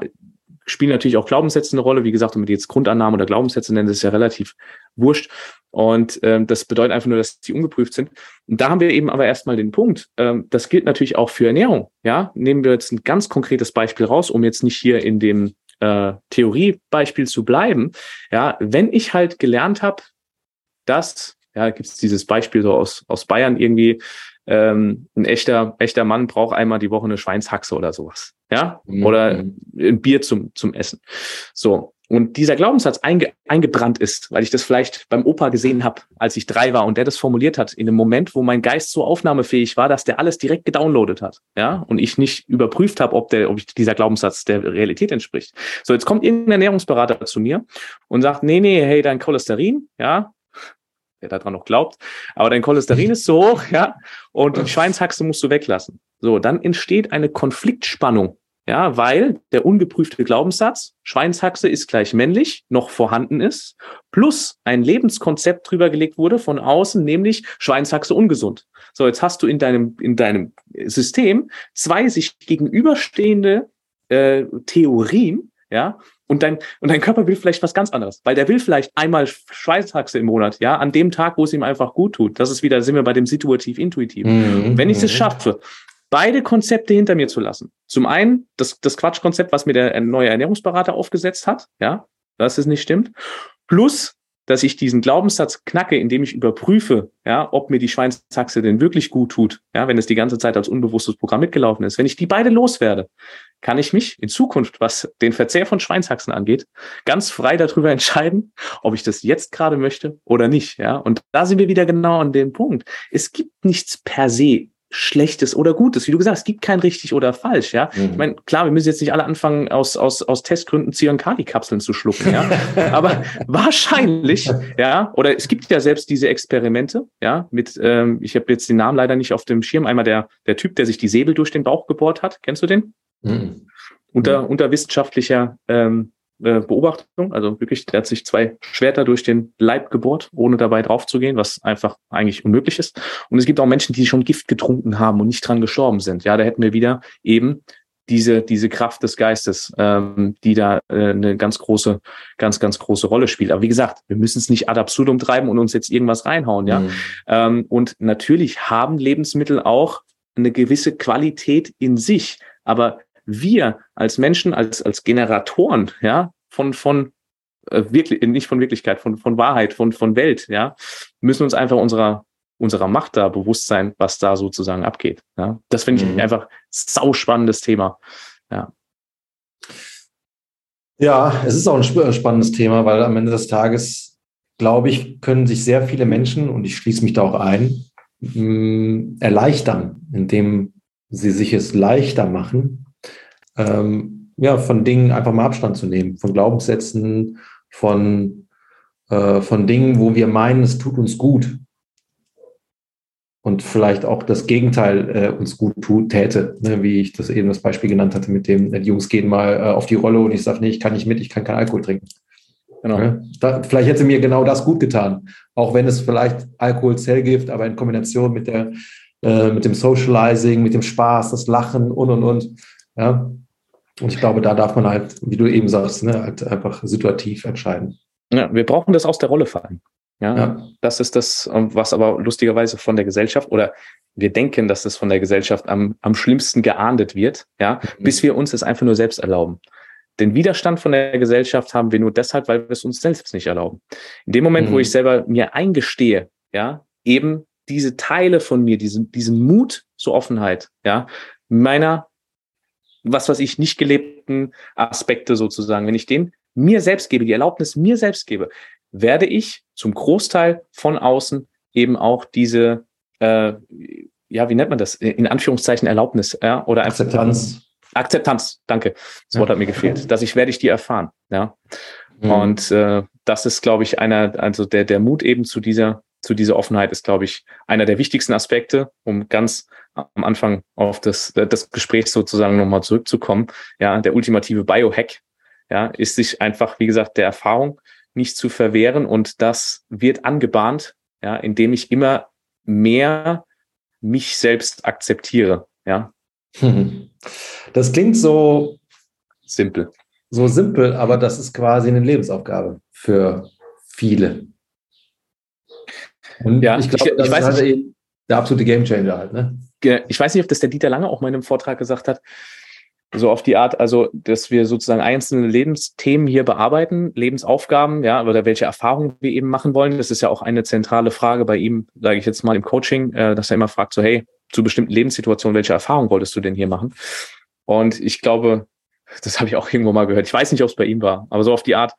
spielen natürlich auch Glaubenssätze eine Rolle. Wie gesagt, wenn man jetzt Grundannahmen oder Glaubenssätze nennen, das ist ja relativ wurscht. Und ähm, das bedeutet einfach nur, dass die ungeprüft sind. Und da haben wir eben aber erstmal den Punkt. Ähm, das gilt natürlich auch für Ernährung. Ja, nehmen wir jetzt ein ganz konkretes Beispiel raus, um jetzt nicht hier in dem äh, Theoriebeispiel zu bleiben. Ja, wenn ich halt gelernt habe, dass, ja, gibt es dieses Beispiel so aus, aus Bayern irgendwie, ähm, ein echter, echter Mann braucht einmal die Woche eine Schweinshaxe oder sowas. Ja, mhm. oder ein Bier zum, zum Essen. So. Und dieser Glaubenssatz einge eingebrannt ist, weil ich das vielleicht beim Opa gesehen habe, als ich drei war und der das formuliert hat, in einem Moment, wo mein Geist so aufnahmefähig war, dass der alles direkt gedownloadet hat, ja, und ich nicht überprüft habe, ob der, ob dieser Glaubenssatz der Realität entspricht. So, jetzt kommt irgendein Ernährungsberater zu mir und sagt, nee, nee, hey, dein Cholesterin, ja, wer daran noch glaubt, aber dein Cholesterin ist so hoch, ja, und die Schweinshaxe musst du weglassen. So, dann entsteht eine Konfliktspannung ja, weil der ungeprüfte Glaubenssatz, Schweinshaxe ist gleich männlich, noch vorhanden ist, plus ein Lebenskonzept drüber gelegt wurde von außen, nämlich Schweinshaxe ungesund. So, jetzt hast du in deinem, in deinem System zwei sich gegenüberstehende äh, Theorien, ja, und dein, und dein Körper will vielleicht was ganz anderes, weil der will vielleicht einmal Schweinshaxe im Monat, ja, an dem Tag, wo es ihm einfach gut tut. Das ist wieder, sind wir bei dem situativ-intuitiv. Mhm. Wenn ich es schaffe, beide Konzepte hinter mir zu lassen. Zum einen das, das Quatschkonzept, was mir der neue Ernährungsberater aufgesetzt hat, ja, dass es nicht stimmt. Plus, dass ich diesen Glaubenssatz knacke, indem ich überprüfe, ja, ob mir die Schweinshaxe denn wirklich gut tut, ja, wenn es die ganze Zeit als unbewusstes Programm mitgelaufen ist. Wenn ich die beide loswerde, kann ich mich in Zukunft, was den Verzehr von Schweinshaxen angeht, ganz frei darüber entscheiden, ob ich das jetzt gerade möchte oder nicht, ja. Und da sind wir wieder genau an dem Punkt. Es gibt nichts per se Schlechtes oder Gutes. Wie du gesagt hast, es gibt kein richtig oder falsch, ja. Mhm. Ich meine, klar, wir müssen jetzt nicht alle anfangen, aus, aus, aus Testgründen Zyankali-Kapseln zu schlucken, ja. <laughs> Aber wahrscheinlich, ja, oder es gibt ja selbst diese Experimente, ja, mit, ähm, ich habe jetzt den Namen leider nicht auf dem Schirm, einmal der, der Typ, der sich die Säbel durch den Bauch gebohrt hat. Kennst du den? Mhm. Unter, unter wissenschaftlicher ähm, äh, Beobachtung. Also wirklich, der hat sich zwei Schwerter durch den Leib gebohrt, ohne dabei draufzugehen, was einfach eigentlich unmöglich ist. Und es gibt auch Menschen, die schon Gift getrunken haben und nicht dran gestorben sind. Ja, da hätten wir wieder eben diese, diese Kraft des Geistes, ähm, die da äh, eine ganz große, ganz, ganz große Rolle spielt. Aber wie gesagt, wir müssen es nicht ad absurdum treiben und uns jetzt irgendwas reinhauen, ja. Mhm. Ähm, und natürlich haben Lebensmittel auch eine gewisse Qualität in sich. Aber wir als Menschen, als, als Generatoren, ja, von, von äh, wirklich, nicht von Wirklichkeit, von, von Wahrheit, von, von Welt, ja, müssen uns einfach unserer, unserer Macht da bewusst sein, was da sozusagen abgeht. Ja. Das finde ich mhm. einfach sau spannendes Thema. Ja. Ja, es ist auch ein spannendes Thema, weil am Ende des Tages, glaube ich, können sich sehr viele Menschen, und ich schließe mich da auch ein, mh, erleichtern, indem sie sich es leichter machen, ähm, ja, von Dingen einfach mal Abstand zu nehmen, von Glaubenssätzen, von, äh, von Dingen, wo wir meinen, es tut uns gut. Und vielleicht auch das Gegenteil äh, uns gut tut, täte, ne? wie ich das eben das Beispiel genannt hatte, mit dem, die Jungs gehen mal äh, auf die Rolle und ich sage, nee, ich kann nicht mit, ich kann keinen Alkohol trinken. Genau. Ja? Da, vielleicht hätte mir genau das gut getan, auch wenn es vielleicht Alkohol Zellgift, aber in Kombination mit der äh, mit dem Socializing, mit dem Spaß, das Lachen und und und. Ja, und ich glaube, da darf man halt, wie du eben sagst, ne, halt einfach situativ entscheiden. Ja, wir brauchen das aus der Rolle fallen. Ja, ja, das ist das, was aber lustigerweise von der Gesellschaft oder wir denken, dass das von der Gesellschaft am, am schlimmsten geahndet wird, ja, mhm. bis wir uns es einfach nur selbst erlauben. Den Widerstand von der Gesellschaft haben wir nur deshalb, weil wir es uns selbst nicht erlauben. In dem Moment, mhm. wo ich selber mir eingestehe, ja, eben diese Teile von mir, diesen, diesen Mut zur Offenheit, ja, meiner was was ich nicht gelebten Aspekte sozusagen, wenn ich den mir selbst gebe, die Erlaubnis mir selbst gebe, werde ich zum Großteil von außen eben auch diese, äh, ja, wie nennt man das? In Anführungszeichen Erlaubnis, ja, oder Akzeptanz. Akzeptanz, danke. Das Wort hat mir gefehlt. Dass ich werde ich die erfahren, ja. Mhm. Und äh, das ist, glaube ich, einer, also der, der Mut eben zu dieser, zu dieser Offenheit ist, glaube ich, einer der wichtigsten Aspekte, um ganz am Anfang auf das, das Gespräch sozusagen nochmal zurückzukommen. Ja, der ultimative Biohack, ja, ist sich einfach, wie gesagt, der Erfahrung nicht zu verwehren und das wird angebahnt, ja, indem ich immer mehr mich selbst akzeptiere, ja. <laughs> Das klingt so simpel. So simpel, aber das ist quasi eine Lebensaufgabe für viele. Und ja, ich glaube, das ich weiß ist halt der absolute Gamechanger halt, ne? Ich weiß nicht, ob das der Dieter Lange auch mal in einem Vortrag gesagt hat, so auf die Art, also, dass wir sozusagen einzelne Lebensthemen hier bearbeiten, Lebensaufgaben, ja, oder welche Erfahrungen wir eben machen wollen. Das ist ja auch eine zentrale Frage bei ihm, sage ich jetzt mal im Coaching, äh, dass er immer fragt, so, hey, zu bestimmten Lebenssituationen, welche Erfahrungen wolltest du denn hier machen? Und ich glaube, das habe ich auch irgendwo mal gehört. Ich weiß nicht, ob es bei ihm war, aber so auf die Art,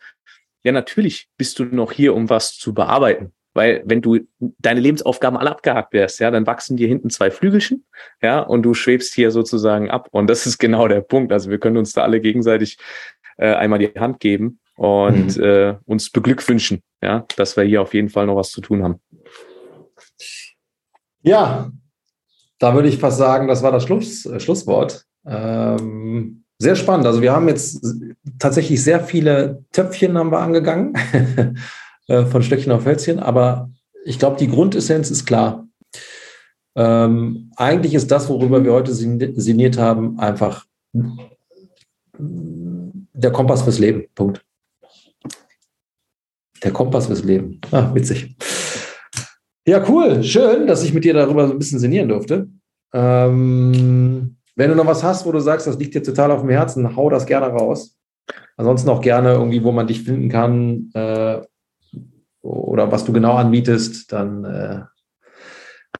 ja, natürlich bist du noch hier, um was zu bearbeiten. Weil wenn du deine Lebensaufgaben alle abgehakt wärst, ja, dann wachsen dir hinten zwei Flügelchen, ja, und du schwebst hier sozusagen ab. Und das ist genau der Punkt. Also wir können uns da alle gegenseitig äh, einmal die Hand geben und mhm. äh, uns beglückwünschen, ja, dass wir hier auf jeden Fall noch was zu tun haben. Ja, da würde ich fast sagen, das war das Schluss, äh, Schlusswort. Ähm, sehr spannend. Also wir haben jetzt tatsächlich sehr viele Töpfchen haben wir angegangen. <laughs> Äh, von Stöckchen auf Hölzchen, aber ich glaube, die Grundessenz ist klar. Ähm, eigentlich ist das, worüber wir heute sinniert haben, einfach der Kompass fürs Leben. Punkt. Der Kompass fürs Leben. Ah, witzig. Ja, cool. Schön, dass ich mit dir darüber so ein bisschen sinnieren durfte. Ähm, wenn du noch was hast, wo du sagst, das liegt dir total auf dem Herzen, hau das gerne raus. Ansonsten auch gerne irgendwie, wo man dich finden kann, äh, oder was du genau anbietest, dann äh,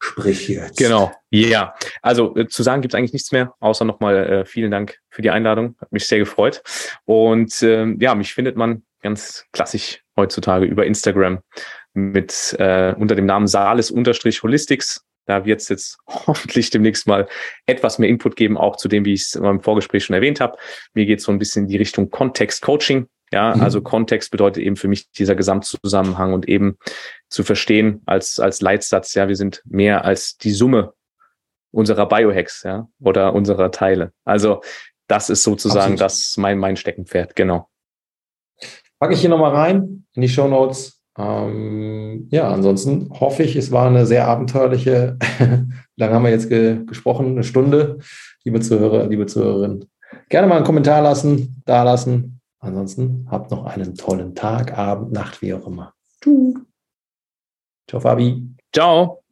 sprich jetzt. Genau, ja. Yeah. Also äh, zu sagen gibt es eigentlich nichts mehr, außer nochmal äh, vielen Dank für die Einladung. Hat mich sehr gefreut. Und ähm, ja, mich findet man ganz klassisch heutzutage über Instagram mit äh, unter dem Namen Sales-Holistics. Da wird es jetzt <laughs> hoffentlich demnächst mal etwas mehr Input geben, auch zu dem, wie ich es im Vorgespräch schon erwähnt habe. Mir geht es so ein bisschen in die Richtung Kontext-Coaching. Ja, mhm. also Kontext bedeutet eben für mich dieser Gesamtzusammenhang und eben zu verstehen als, als Leitsatz, ja, wir sind mehr als die Summe unserer Biohacks, ja, oder unserer Teile. Also das ist sozusagen Absolut. das mein, mein Steckenpferd, genau. Packe ich hier nochmal rein in die Show Notes. Ähm, ja, ansonsten hoffe ich, es war eine sehr abenteuerliche, <laughs> lange haben wir jetzt ge gesprochen, eine Stunde, liebe Zuhörer, liebe Zuhörerinnen. Gerne mal einen Kommentar lassen, da lassen. Ansonsten habt noch einen tollen Tag, Abend, Nacht, wie auch immer. Ciao, Fabi. Ciao.